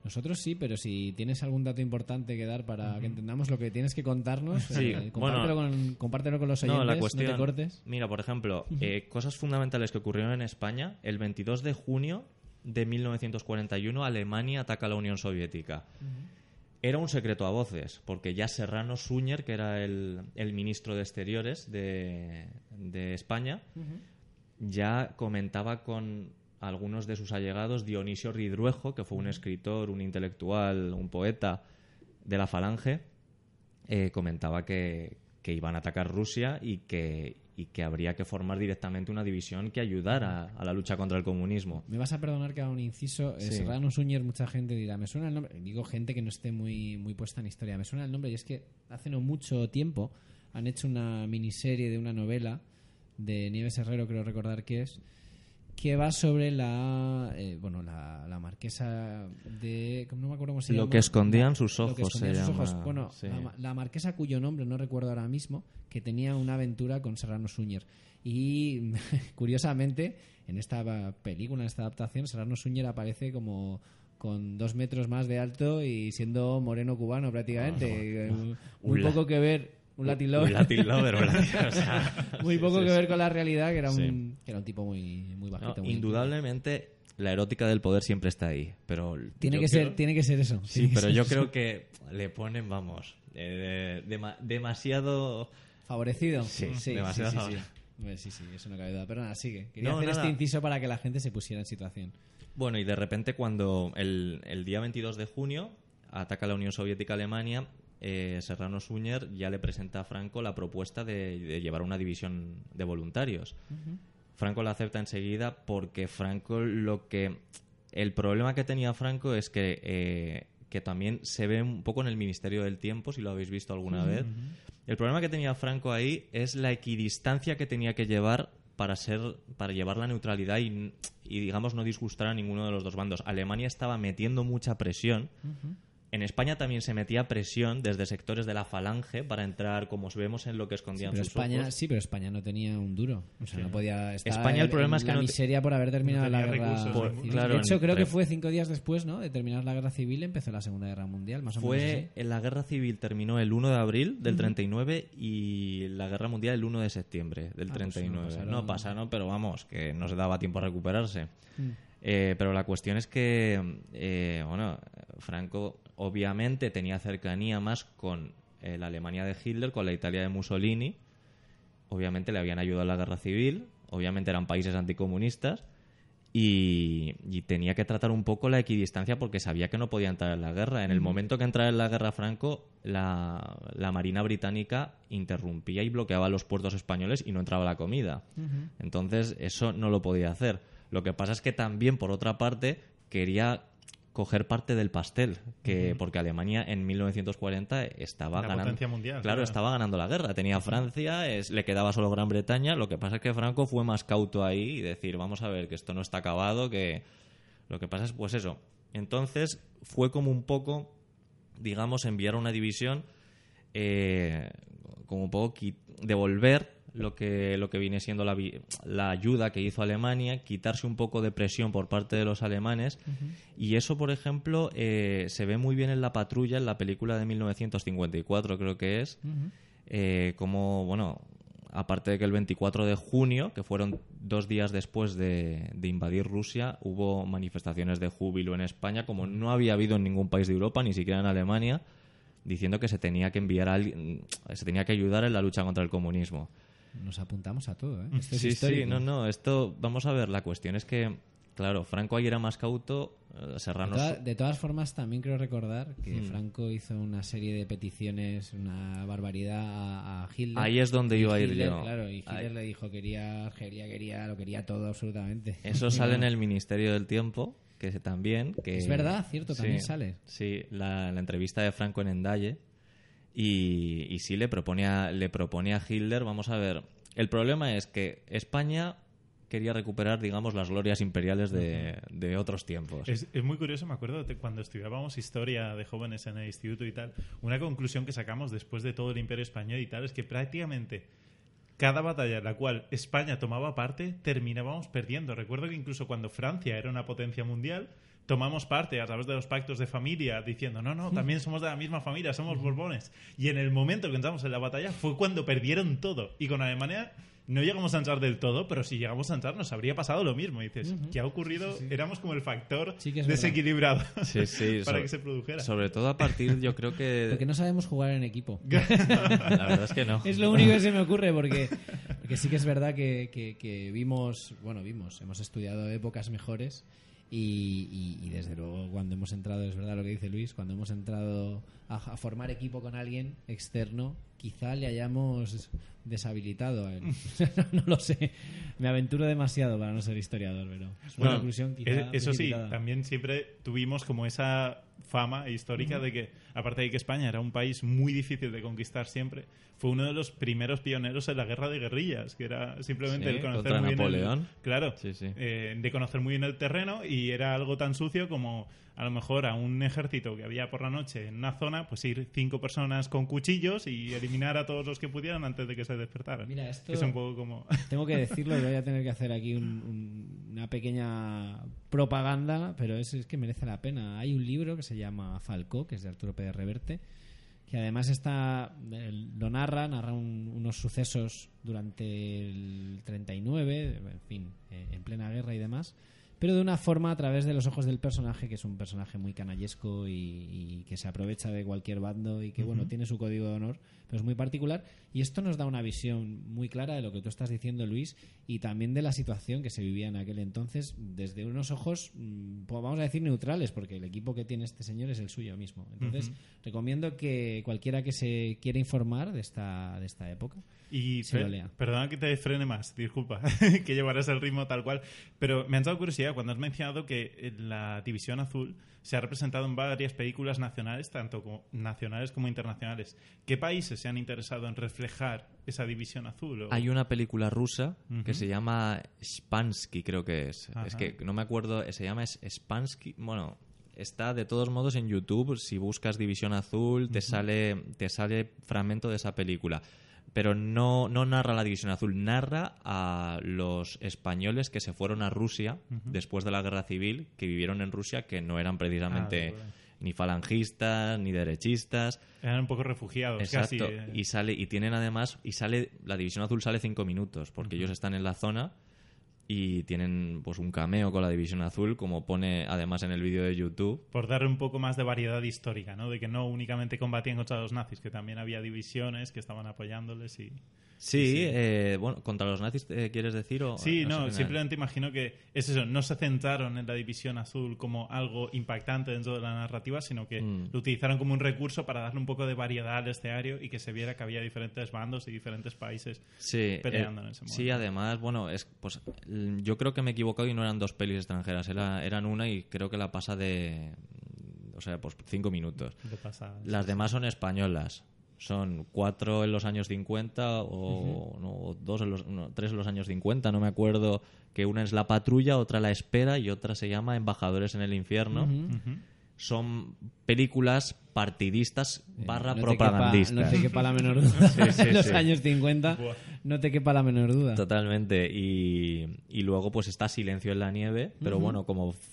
Nosotros sí, pero si tienes algún dato importante que dar para que entendamos lo que tienes que contarnos, Sí, eh, bueno, compártelo, con, compártelo con los oyentes, No, no, la cuestión. te cortes. Mira, por ejemplo, eh, cosas fundamentales que ocurrieron en España. El 22 de junio de 1941, Alemania ataca a la Unión Soviética. Era un secreto a voces, porque ya Serrano Suñer, que era el, el ministro de Exteriores de, de España, ya comentaba con algunos de sus allegados, Dionisio Ridruejo, que fue un escritor, un intelectual, un poeta de la Falange, eh, comentaba que, que iban a atacar Rusia y que, y que habría que formar directamente una división que ayudara a la lucha contra el comunismo. Me vas a perdonar que haga un inciso. Eh, Sí. Serrano Suñer, mucha gente dirá, me suena el nombre. Digo gente que no esté muy, muy puesta en historia. Me suena el nombre y es que hace no mucho tiempo han hecho una miniserie de una novela de Nieves Herrero, creo recordar que es, que va sobre la eh, bueno la, la marquesa de no me acuerdo cómo se Lo llama. que escondían sus lo que ojos escondían sus ojos. bueno sí. la, ma- la marquesa cuyo nombre no recuerdo ahora mismo que tenía una aventura con Serrano Suñer. Y *laughs* curiosamente en esta película en esta adaptación Serrano Suñer aparece como con dos metros más de alto y siendo moreno cubano prácticamente. Ah, muy un poco que ver un Latin un lover, Latin lover, un Latin- *laughs* o sea, muy sí, poco sí, que sí. ver con la realidad que era un Sí. que era un tipo muy muy No, bajito muy indudablemente la erótica del poder siempre está ahí, pero Tiene que creo- ser- tiene que ser eso. Sí, pero yo eso. creo que le ponen, vamos, eh, dema- demasiado favorecido Sí, sí, demasiado sí, sí, favorecido. sí. Sí, sí, eso no cabe duda. Pero nada, sigue. Quería No, hacer nada. este inciso para que la gente se pusiera en situación. Bueno, y de repente cuando el, el día 22 de junio ataca la Unión Soviética a Alemania, eh, Serrano Suñer ya le presenta a Franco la propuesta de, de llevar una división de voluntarios. Franco la acepta enseguida porque Franco lo que... El problema que tenía Franco es que, eh, que también se ve un poco en el Ministerio del Tiempo, si lo habéis visto alguna vez. El problema que tenía Franco ahí es la equidistancia que tenía que llevar para ser para llevar la neutralidad y, y, digamos no disgustar a ninguno de los dos bandos. Alemania estaba metiendo mucha presión En España también se metía presión desde sectores de la falange para entrar, como vemos en lo que escondían pero sus España, ojos. sí, pero España no tenía un duro. O sea, Sí. no podía estar España, el problema en es que la no miseria por haber terminado no la guerra recursos, civil. Claro, de hecho, creo que fue cinco días después, ¿no? De terminar la guerra civil, empezó la Segunda Guerra Mundial, más o menos. Fue así. en la guerra civil terminó el 1 de abril del Ujú. 39 y la guerra mundial el 1 de septiembre del Ah, pues no 39. pasaron- no pasaron, pero vamos, que no se daba tiempo a recuperarse. Mm. Eh, pero la cuestión es que, eh, bueno, Franco obviamente tenía cercanía más con eh, la Alemania de Hitler, con la Italia de Mussolini. Obviamente le habían ayudado en la guerra civil, obviamente eran países anticomunistas. Y, y tenía que tratar un poco la equidistancia porque sabía que no podía entrar en la guerra. En el momento que entrara en la guerra Franco, la, la Marina Británica interrumpía y bloqueaba los puertos españoles y no entraba la comida. Entonces, eso no lo podía hacer. Lo que pasa es que también, por otra parte, quería coger parte del pastel, que porque Alemania en 1940 estaba La ganando mundial, Claro, estaba ganando la guerra. Tenía Francia, es, le quedaba solo Gran Bretaña. Lo que pasa es que Franco fue más cauto ahí y decir, vamos a ver que esto no está acabado, que lo que pasa es pues eso. Entonces fue como un poco, digamos, enviar una división, eh, como un poco devolver lo que, lo que viene siendo la, la ayuda que hizo Alemania, quitarse un poco de presión por parte de los alemanes. Y eso, por ejemplo, eh, se ve muy bien en La Patrulla, en la película de 1954, creo que es. Eh, como, bueno, aparte de que el 24 de junio, que fueron dos días después de, de invadir Rusia, hubo manifestaciones de júbilo en España, como no había habido en ningún país de Europa, ni siquiera en Alemania, diciendo que se tenía que enviar a alguien, se tenía que ayudar en la lucha contra el comunismo. Nos apuntamos a todo, ¿eh? Esto es Sí, sí, no, no, esto, vamos a ver, la cuestión es que, claro, Franco ahí era más cauto, eh, De, Serrano... toda- de todas formas, también quiero recordar que Hmm. Franco hizo una serie de peticiones, una barbaridad a, a Hitler. Ahí es donde iba a ir yo. Claro, y Hitler Ahí. le dijo quería Argelia, quería, lo quería todo absolutamente. *laughs* Eso sale en el Ministerio del Tiempo, que también... Que, Es verdad, cierto, también Sí, sale. Sí, la, la entrevista de Franco en Endalle. Y, y sí, le propone, a, le propone a Hitler, vamos a ver, el problema es que España quería recuperar, digamos, las glorias imperiales de, de otros tiempos. Es, es muy curioso, me acuerdo de cuando estudiábamos historia de jóvenes en el instituto y tal, una conclusión que sacamos después de todo el imperio español y tal es que prácticamente cada batalla en la cual España tomaba parte terminábamos perdiendo. Recuerdo que incluso cuando Francia era una potencia mundial, tomamos parte a través de los pactos de familia diciendo, no, no, también somos de la misma familia, somos borbones. Y en el momento que entramos en la batalla fue cuando perdieron todo. Y con Alemania no llegamos a entrar del todo, pero si llegamos a entrar nos habría pasado lo mismo. Y dices, Ujú. ¿qué ha ocurrido? Éramos como el factor Sí desequilibrado *laughs* Sí, sí, para sobre- que se produjera. Sobre todo a partir, yo creo que... *laughs* Porque no sabemos jugar en equipo. *laughs* La verdad es que no. Es lo único que se me ocurre porque, porque sí que es verdad que, que- que vimos, bueno, vimos, hemos estudiado épocas mejores y, y- y desde luego cuando hemos entrado, es verdad lo que dice Luis, cuando hemos entrado a, a formar equipo con alguien externo, quizá le hayamos deshabilitado a él. *laughs* *laughs* no lo sé, me aventuro demasiado para no ser historiador, pero es una Bueno, conclusión quizá eh, eso sí, también siempre tuvimos como esa fama histórica de que, aparte de que España era un país muy difícil de conquistar siempre, fue uno de los primeros pioneros en la guerra de guerrillas, que era simplemente Sí, el conocer muy bien el- Napoleón. claro, Sí, sí. eh, de conocer muy bien el terreno y era algo tan sucio como a lo mejor a un ejército que había por la noche en una zona, pues ir cinco personas con cuchillos y eliminar a todos los que pudieran antes de que se despertaran. Mira, esto Que es un poco como... *laughs* Tengo que decirlo y voy a tener que hacer aquí un- un- una pequeña propaganda, pero es, es que merece la pena. Hay un libro que se llama Falcó, que es de Arturo Pérez Reverte, que además está lo narra, narra un- unos sucesos durante el 39, en fin, eh, en plena guerra y demás, pero de una forma a través de los ojos del personaje, que es un personaje muy canallesco y, y que se aprovecha de cualquier bando y que, bueno, tiene su código de honor, pero es muy particular. Y esto nos da una visión muy clara de lo que tú estás diciendo, Luis, y también de la situación que se vivía en aquel entonces desde unos ojos, mm, pues vamos a decir, neutrales, porque el equipo que tiene este señor es el suyo mismo. Entonces, recomiendo que cualquiera que se quiera informar de esta, de esta época Y per- perdona que te frene más, disculpa, *laughs* que llevarás el ritmo tal cual, pero me han dado curiosidad cuando has mencionado que la División Azul se ha representado en varias películas nacionales, tanto como nacionales como internacionales. ¿Qué países se han interesado en reflejar esa División Azul? o- Hay una película rusa que se llama Spansky, creo que es. Ajá. Es que no me acuerdo, se llama Spansky, bueno, está de todos modos en YouTube. Si buscas División Azul, te sale te sale fragmento de esa película. Pero no, no narra la División Azul, narra a los españoles que se fueron a Rusia después de la Guerra Civil, que vivieron en Rusia, que no eran precisamente Ah, ni falangistas, ni derechistas. Eran un poco refugiados, Exacto. casi. eh. Y sale, y tienen además, y sale, la División Azul sale cinco minutos, porque ellos están en la zona y tienen pues un cameo con la División Azul, como pone además en el vídeo de YouTube. Por darle un poco más de variedad histórica, ¿no? De que no únicamente combatían contra los nazis, que también había divisiones que estaban apoyándoles y... Sí, Sí. eh, bueno, contra los nazis, eh, ¿quieres decir? O, Sí, no, simplemente imagino que es eso, no se centraron en la división azul como algo impactante dentro de la narrativa, sino que Mm. lo utilizaron como un recurso para darle un poco de variedad al escenario y que se viera que había diferentes bandos y diferentes países Sí, peleando eh, en ese momento. sí, además, bueno, es pues l- yo creo que me he equivocado y no eran dos pelis extranjeras, era, eran una y creo que la pasa de, o sea, pues cinco minutos. Las sí, demás son españolas. Son cuatro en los años 50 o no, dos en los, no, tres en los años 50, no me acuerdo. Que una es La Patrulla, otra La Espera y otra se llama Embajadores en el Infierno. Son películas partidistas barra Eh, no te propagandistas. quepa- no te quepa la menor *laughs* duda. Sí, sí, *laughs* en los sí. años 50 Buah. no te quepa la menor duda. Totalmente. Y, y luego pues está Silencio en la nieve, pero bueno,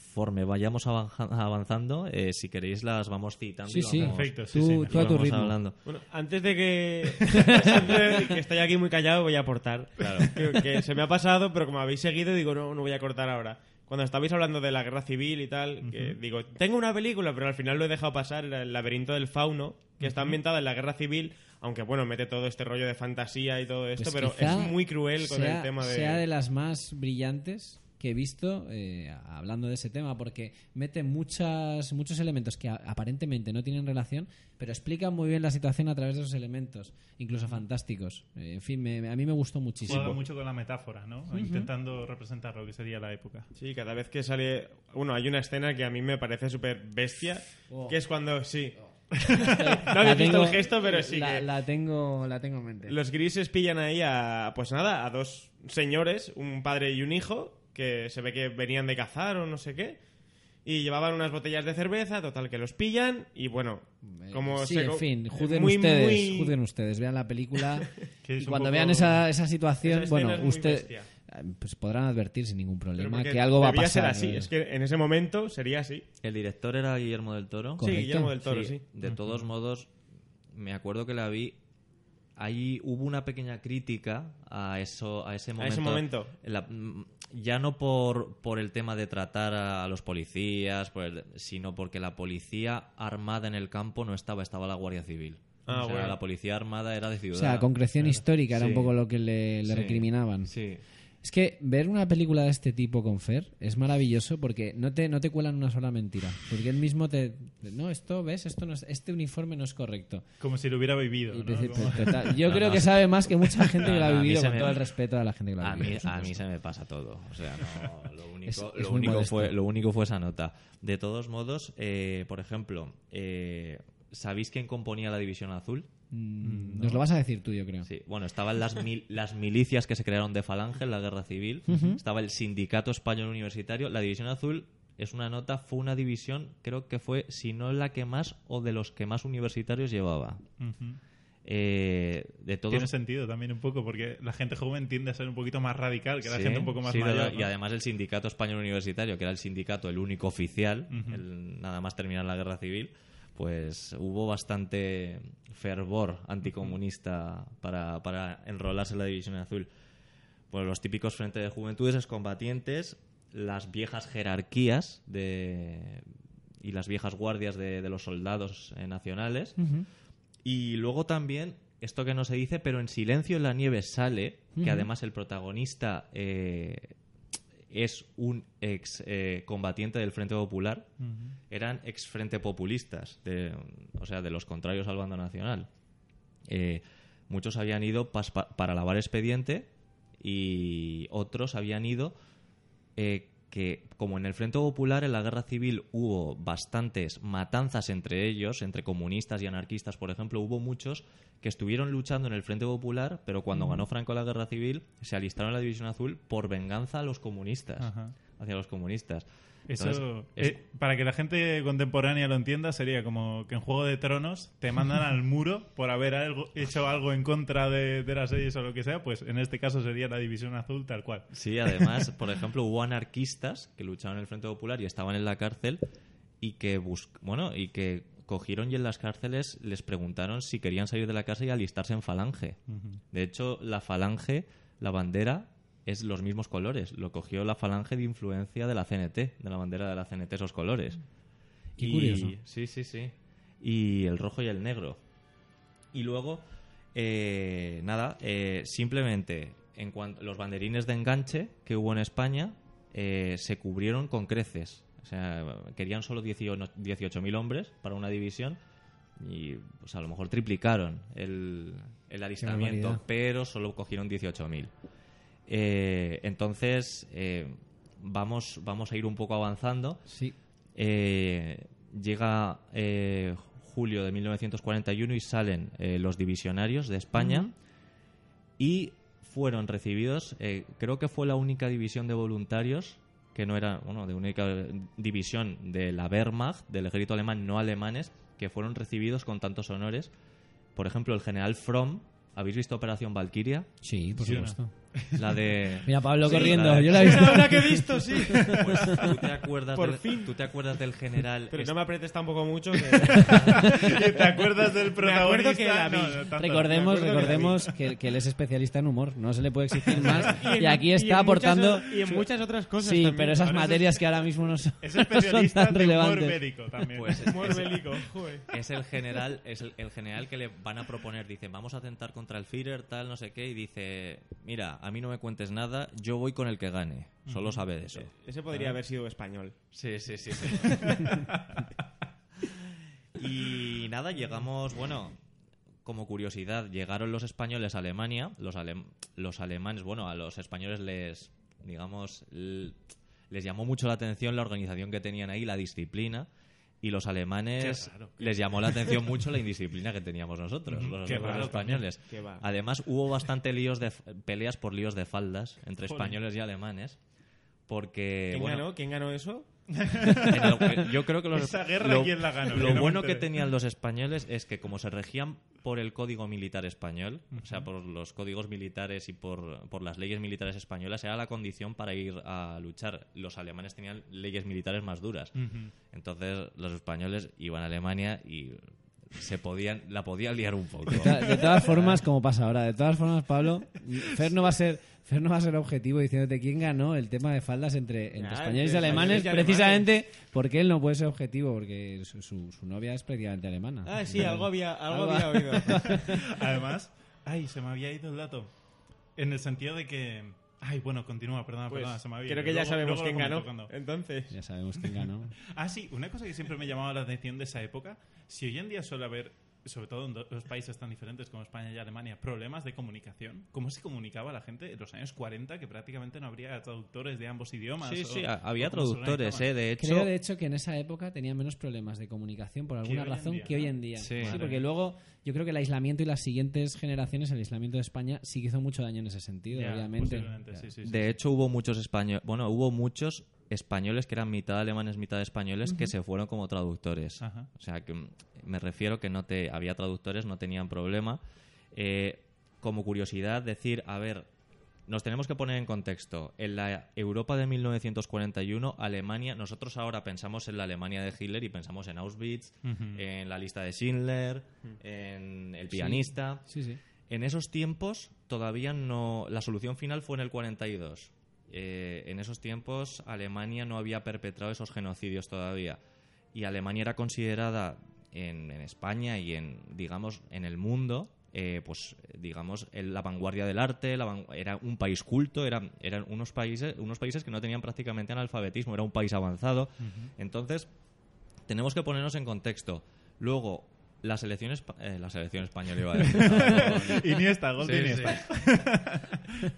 conforme vayamos avanza- avanzando, eh, si queréis las vamos citando. Sí, sí. vamos- Perfecto, sí, Tú- sí, tú a tu ritmo. hablando. Bueno, antes de que, que estoy aquí muy callado, voy a aportar. Claro. Que, que se me ha pasado, pero como habéis seguido, digo, no, no voy a cortar ahora. Cuando estabais hablando de la guerra civil y tal, que digo, tengo una película, pero al final lo he dejado pasar, El laberinto del fauno, que está ambientada en la guerra civil, aunque bueno, mete todo este rollo de fantasía y todo esto, Pues pero es muy cruel con sea, el tema de... sea de las más brillantes que he visto eh, hablando de ese tema porque mete muchas muchos elementos que aparentemente no tienen relación pero explican muy bien la situación a través de esos elementos incluso fantásticos Eh, en fin me- a mí me gustó muchísimo Juega mucho con la metáfora, ¿no? Intentando representar lo que sería la época. Sí, cada vez que sale... Bueno, hay una escena que a mí me parece súper bestia, Oh. que es cuando... Sí. *laughs* no La habéis visto tengo- el gesto, pero sí la, que... la tengo la tengo en mente Los grises pillan ahí a, pues nada, a dos señores, un padre y un hijo, que se ve que venían de cazar o no sé qué, y llevaban unas botellas de cerveza, total, que los pillan, y bueno, como Eh, sí, se... en fin, juzguen muy, ustedes, muy- juzguen ustedes, vean la película *laughs* y cuando poco- vean esa, esa situación, Esa bueno, es usted eh, pues podrán advertir sin ningún problema que algo va a debía ser pasar. así, eh. es que en ese momento sería así. El director era Guillermo del Toro. Correcto. Sí, Guillermo del Toro, sí. De todos modos, me acuerdo que la vi. Ahí hubo una pequeña crítica a eso, a ese A momento. ese momento. La- ya no por, por el tema de tratar a los policías, por el- sino porque la policía armada en el campo no estaba, estaba la Guardia Civil. Ah, o sea, bueno. la policía armada era de O ciudad. sea, concreción histórica era Sí. un poco lo que le, le Sí. recriminaban. Sí. Es que ver una película de este tipo con Fer es maravilloso porque no te, no te cuelan una sola mentira. Porque él mismo te... No, esto, ¿ves? Esto no es, este uniforme no es correcto. Como si lo hubiera vivido, Y ¿no? dice, Como- total, Yo *laughs* No, creo no, que sabe más que mucha gente No, que lo ha a mí vivido, con me- todo el respeto a la gente que lo ha A vivido. mí, por a mí se me pasa todo. O sea, no, lo *laughs* único, Es- es lo único fue, lo único fue esa nota. De todos modos, eh, por ejemplo, eh, ¿sabéis quién componía la División Azul? Mm, Nos lo vas a decir tú, yo creo. Sí, bueno, estaban las, mil- *laughs* las milicias que se crearon de Falange en la Guerra Civil, estaba el Sindicato Español Universitario, la División Azul es una nota, fue una división, creo que fue, si no la que más o de los que más universitarios llevaba. Eh, de todos Tiene sentido también un poco, porque la gente joven tiende a ser un poquito más radical que la Sí, gente un poco más sí, mayor. ¿no? Y además el Sindicato Español Universitario, que era el sindicato, el único oficial, el- nada más terminar la guerra civil, pues hubo bastante fervor anticomunista para, para enrolarse en la División Azul. Pues los típicos frentes de juventudes, excombatientes, las viejas jerarquías de, y las viejas guardias de, de los soldados eh, nacionales. Y luego también, esto que no se dice, pero en Silencio en la Nieve sale, que además el protagonista eh, es un ex eh, combatiente del Frente Popular, eran ex Frente Populistas, de- o sea, de los contrarios al bando nacional. Eh, muchos habían ido pa- para lavar expediente y otros habían ido eh, que, como en el Frente Popular, en la Guerra Civil hubo bastantes matanzas entre ellos, entre comunistas y anarquistas, por ejemplo, hubo muchos que estuvieron luchando en el Frente Popular, pero cuando ganó Franco la Guerra Civil, se alistaron en la División Azul por venganza a los comunistas. Ajá. Hacia los comunistas. Eso, Entonces, es- eh, para que la gente contemporánea lo entienda, sería como que en Juego de Tronos te *laughs* mandan al muro por haber algo, hecho algo en contra de, de las leyes o lo que sea, pues en este caso sería la División Azul tal cual. Sí, además, por ejemplo, hubo anarquistas que luchaban en el Frente Popular y estaban en la cárcel y que bus bueno, y que cogieron y en las cárceles les preguntaron si querían salir de la casa y alistarse en falange. De hecho, la falange, la bandera es los mismos colores. Lo cogió la falange de influencia de la CNT, de la bandera de la CNT esos colores. Qué Y- curioso. Sí, sí, sí. Y el rojo y el negro. Y luego, eh, nada, eh, simplemente en cuanto los banderines de enganche que hubo en España eh, se cubrieron con creces. O sea, querían solo 18 18.000 hombres para una división y pues a lo mejor triplicaron el, el alistamiento, pero solo cogieron 18.000. Eh, entonces, eh, vamos, vamos a ir un poco avanzando. Sí. Eh, llega eh, julio de 1941 y salen eh, los divisionarios de España y fueron recibidos, eh, creo que fue la única división de voluntarios que no era, bueno, de única división de la Wehrmacht, del ejército alemán, no alemanes, que fueron recibidos con tantos honores. Por ejemplo, el general Fromm, ¿habéis visto Operación Valkyria? Sí, por supuesto. *laughs* La de... Mira, Pablo Sí, corriendo, de- yo la he visto. *laughs* Ahora que he visto, sí. Pues, ¿tú, te acuerdas Por del, fin. ¿Tú te acuerdas del general? Pero este- no me apretes tampoco mucho. Que... *laughs* ¿Te acuerdas del acuerdo que protagonista? la vi. No, no, tanto. Recordemos, acuerdo que la recordemos que, que él es especialista en humor, no se le puede exigir más. en- y aquí y en está muchas aportando. o- y en muchas otras cosas Sí, también. pero esas Ahora es- materias que ahora mismo no son, Es no son especialista tan de humor relevantes. bélico también. Pues Humor es- bélico, joder. es el general es el, el general que le van a proponer dicen vamos a atentar contra el Führer tal no sé qué y dice mira a mí no me cuentes nada yo voy con el que gane. Solo sabe de eso. Ese podría haber sido español. sí sí sí, sí. *laughs* y nada llegamos bueno como curiosidad llegaron los españoles a Alemania. Los alem- los alemanes bueno a los españoles les digamos les llamó mucho la atención la organización que tenían ahí la disciplina y los alemanes raro, les llamó la atención mucho la indisciplina que teníamos nosotros, los, raro españoles. Además, hubo bastante líos de peleas por líos de faldas entre españoles y alemanes. Porque, ¿Quién bueno, ganó? ¿Quién ganó eso? el- yo creo que los, *laughs* Esa guerra, ¿quién la ganó? Lo bueno que tenían los españoles es que como se regían por el código militar español, o sea, por los códigos militares y por, por las leyes militares españolas, era la condición para ir a luchar. Los alemanes tenían leyes militares más duras. Entonces los españoles iban a Alemania y se podían la podían liar un poco. De, to- de todas formas, como pasa ahora, de todas formas, Pablo, Fer no va a ser, Fer no va a ser objetivo diciéndote quién ganó el tema de faldas entre, españoles y alemanes, españoles y alemanes. precisamente porque él no puede ser objetivo, porque su, su- su novia es prácticamente alemana. Ah, sí, algo había, Algo- había oído. Además, ay, se me había ido el dato. En el sentido de que. Ay, bueno, continúa, perdona, Pues, perdona, se me había creo que ya Luego- sabemos quién ganó. cuando- Entonces, Ya sabemos quién ganó. *laughs* Ah, sí, una cosa que siempre me llamaba la atención de esa época, si hoy en día suele haber, sobre todo en do- dos países tan diferentes como España y Alemania, problemas de comunicación, ¿cómo se comunicaba la gente en los años 40 que prácticamente no habría traductores de ambos idiomas? Sí, o- sí, ha- había traductores, eh, de hecho. Creo, de hecho, que en esa época tenían menos problemas de comunicación por alguna razón día, que hoy en día. Sí. Madre porque luego yo creo que el aislamiento y las siguientes generaciones, el aislamiento de España, sí que hizo mucho daño en ese sentido, Ya, obviamente. sí, sí, sí, De sí. hecho, hubo muchos españoles, bueno, hubo muchos españoles que eran mitad alemanes, mitad españoles que se fueron como traductores. Ajá. O sea, que mm, me refiero que no te había traductores, no tenían problema. Eh, como curiosidad, decir, a ver, nos tenemos que poner en contexto. En la Europa de 1941, Alemania, nosotros ahora pensamos en la Alemania de Hitler y pensamos en Auschwitz, en la lista de Schindler, en el pianista. Sí, sí. En esos tiempos todavía no. La solución final fue en el 42. Eh, en esos tiempos Alemania no había perpetrado esos genocidios todavía. Y Alemania era considerada en, en España y en, digamos, en el mundo, eh, pues, digamos, el- la vanguardia del arte, la era un país culto, eran, eran unos países, unos países que no tenían prácticamente analfabetismo, era un país avanzado. Entonces, tenemos que ponernos en contexto. Luego, la selección, eh, la selección española iba a decir. *laughs* *laughs* Iniesta, gol de Sí, Iniesta.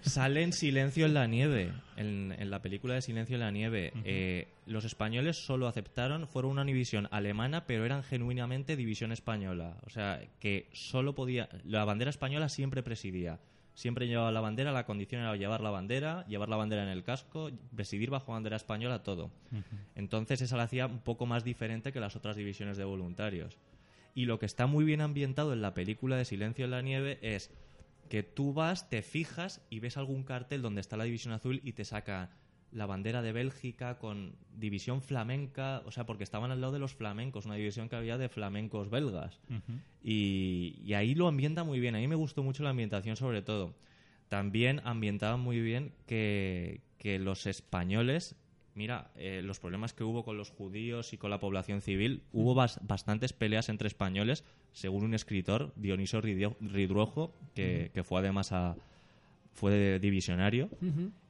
*laughs* Sale en Silencio en la nieve, en, en la película de Silencio en la nieve. Eh, los españoles solo aceptaron, fueron una división alemana, pero eran genuinamente división española. O sea, que solo podía. La bandera española siempre presidía. siempre llevaba la bandera, la condición era llevar la bandera, llevar la bandera en el casco, presidir bajo bandera española, todo. Entonces esa la hacía un poco más diferente que las otras divisiones de voluntarios. Y lo que está muy bien ambientado en la película de Silencio en la Nieve es que tú vas, te fijas y ves algún cartel donde está la división azul y te saca la bandera de Bélgica con división flamenca, o sea, porque estaban al lado de los flamencos, una división que había de flamencos belgas. y, y ahí lo ambienta muy bien. A mí me gustó mucho la ambientación sobre todo. También ambientaba muy bien que, que los españoles Mira, eh, los problemas que hubo con los judíos y con la población civil, hubo bas- bastantes peleas entre españoles, según un escritor, Dioniso Ridruojo, que, que fue además a, fue divisionario.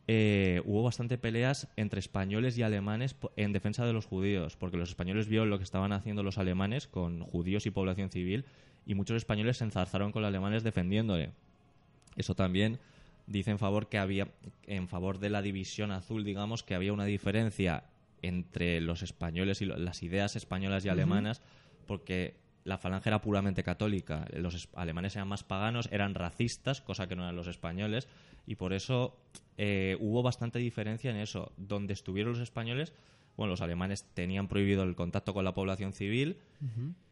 Eh, hubo bastante peleas entre españoles y alemanes en defensa de los judíos, porque los españoles vieron lo que estaban haciendo los alemanes con judíos y población civil, y muchos españoles se enzarzaron con los alemanes defendiéndole. Eso también dice en favor que había en favor de la división azul, digamos que había una diferencia entre los españoles y lo- las ideas españolas y alemanas, porque la falange era puramente católica, los es- alemanes eran más paganos, eran racistas, cosa que no eran los españoles, y por eso eh, hubo bastante diferencia en eso. Donde estuvieron los españoles, bueno, los alemanes tenían prohibido el contacto con la población civil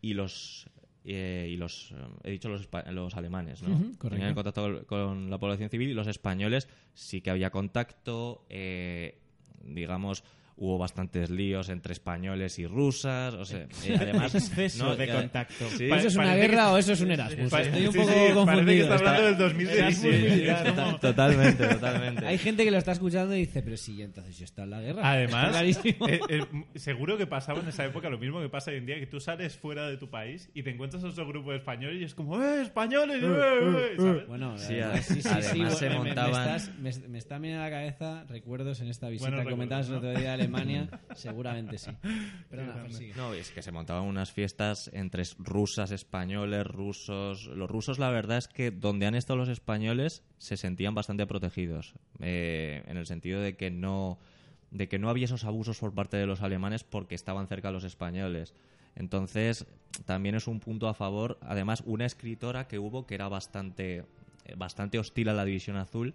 y los eh, y los eh, he dicho los, los alemanes, ¿no? Correcto. Tenían contacto con, con la población civil y los españoles sí que había contacto, eh, digamos hubo bastantes líos entre españoles y rusas, o sea, eh, además *laughs* Exceso de Que- contacto. Sí. ¿Eso es una guerra que- o eso es un Erasmus? Estoy un sí, poco sí, parece que confundido. está hablando del Está- 2016. Erasmus militar. Es como- Totalmente, totalmente. Hay gente que lo está escuchando y dice, pero sí, entonces yo está en la guerra. Además, Clarísimo. eh, eh, seguro que pasaba en esa época lo mismo que pasa hoy en día, que tú sales fuera de tu país y te encuentras a otro grupo de españoles y es como, ¡eh, españoles! eh, eh", ¿sabes? Bueno, Sí, eh, a- sí, sí, sí, además se me- montaban- Me, estás- me- me está viniendo a la cabeza recuerdos en esta visita Buenos que comentabas el otro día de Alemania. *laughs* Seguramente sí. No, es que se montaban unas fiestas entre rusas, españoles, rusos. Los rusos, la verdad es que donde han estado los españoles se sentían bastante protegidos, eh, en el sentido de que no de que no había esos abusos por parte de los alemanes porque estaban cerca de los españoles. Entonces, también es un punto a favor. Además, una escritora que hubo que era bastante, eh, bastante hostil a la División Azul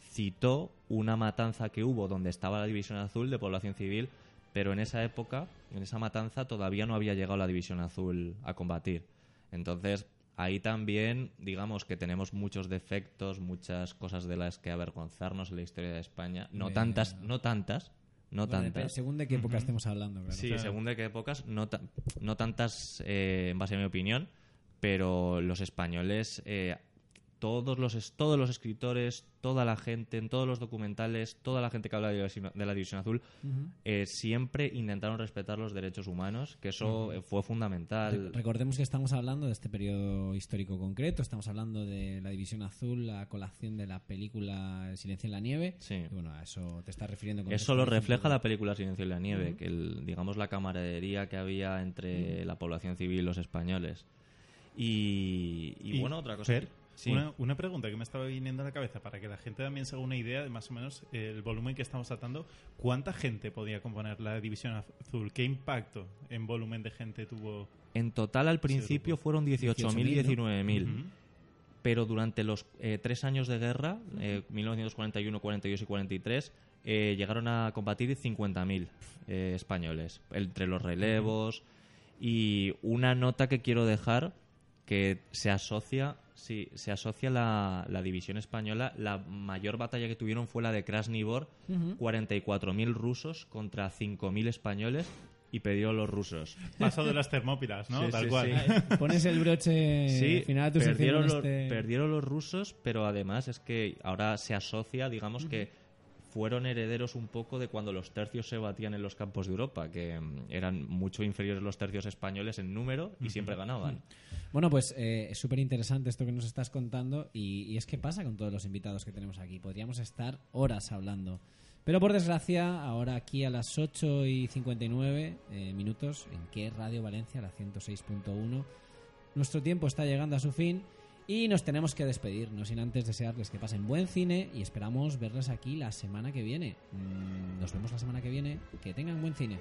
citó una matanza que hubo donde estaba la División Azul de población civil, pero en esa época, en esa matanza, todavía no había llegado la División Azul a combatir. Entonces, ahí también, digamos que tenemos muchos defectos, muchas cosas de las que avergonzarnos en la historia de España. No tantas, no tantas, no Bueno, tantas. según de qué época estemos hablando, claro. Sí, Claro. según de qué épocas, no, ta- no tantas eh, en base a mi opinión, pero los españoles, eh, todos, los, todos los escritores, toda la gente, en todos los documentales, toda la gente que habla de la División, de la División Azul, eh, siempre intentaron respetar los derechos humanos, que eso eh, fue fundamental. Re- Recordemos que estamos hablando de este periodo histórico concreto, estamos hablando de la División Azul, la colación de la película El Silencio en la Nieve. Sí. Y bueno, a eso te estás refiriendo con Eso lo refleja la película Silencio en la Nieve, que el, digamos la camaradería que había entre la población civil y los españoles. Y, y, bueno, otra cosa. Fer, Sí. una, una pregunta que me estaba viniendo a la cabeza para que la gente también se haga una idea de más o menos el volumen que estamos tratando. ¿Cuánta gente podía componer la División Azul? ¿Qué impacto en volumen de gente tuvo? En total al principio fueron 18.000 y 19.000. Ujú. Pero durante los eh, tres años de guerra, eh, 1941, 42 y 43, eh, llegaron a combatir 50.000 eh, españoles, entre los relevos. Y una nota que quiero dejar, que se asocia, sí, se asocia la, la división española, la mayor batalla que tuvieron fue la de Krasny Bor, Ujú. 44.000 rusos contra 5.000 españoles y perdieron los rusos. Paso de las Termópilas, ¿no? Sí, Tal sí, cual. sí. *laughs* Pones el broche Sí, final a tu perdieron, los, este- perdieron los rusos, pero además es que ahora se asocia, digamos que fueron herederos un poco de cuando los tercios se batían en los campos de Europa, que mm, eran mucho inferiores los tercios españoles en número y siempre ganaban. Bueno, pues eh, es súper interesante esto que nos estás contando y, y es que pasa con todos los invitados que tenemos aquí. Podríamos estar horas hablando. Pero por desgracia, ahora aquí a las 8 y 59 eh, minutos, en que Radio Valencia, la 106.1, nuestro tiempo está llegando a su fin y nos tenemos que despedir, no sin antes desearles que pasen buen cine y esperamos verles aquí la semana que viene. Mm, nos vemos la semana que viene, que tengan buen cine.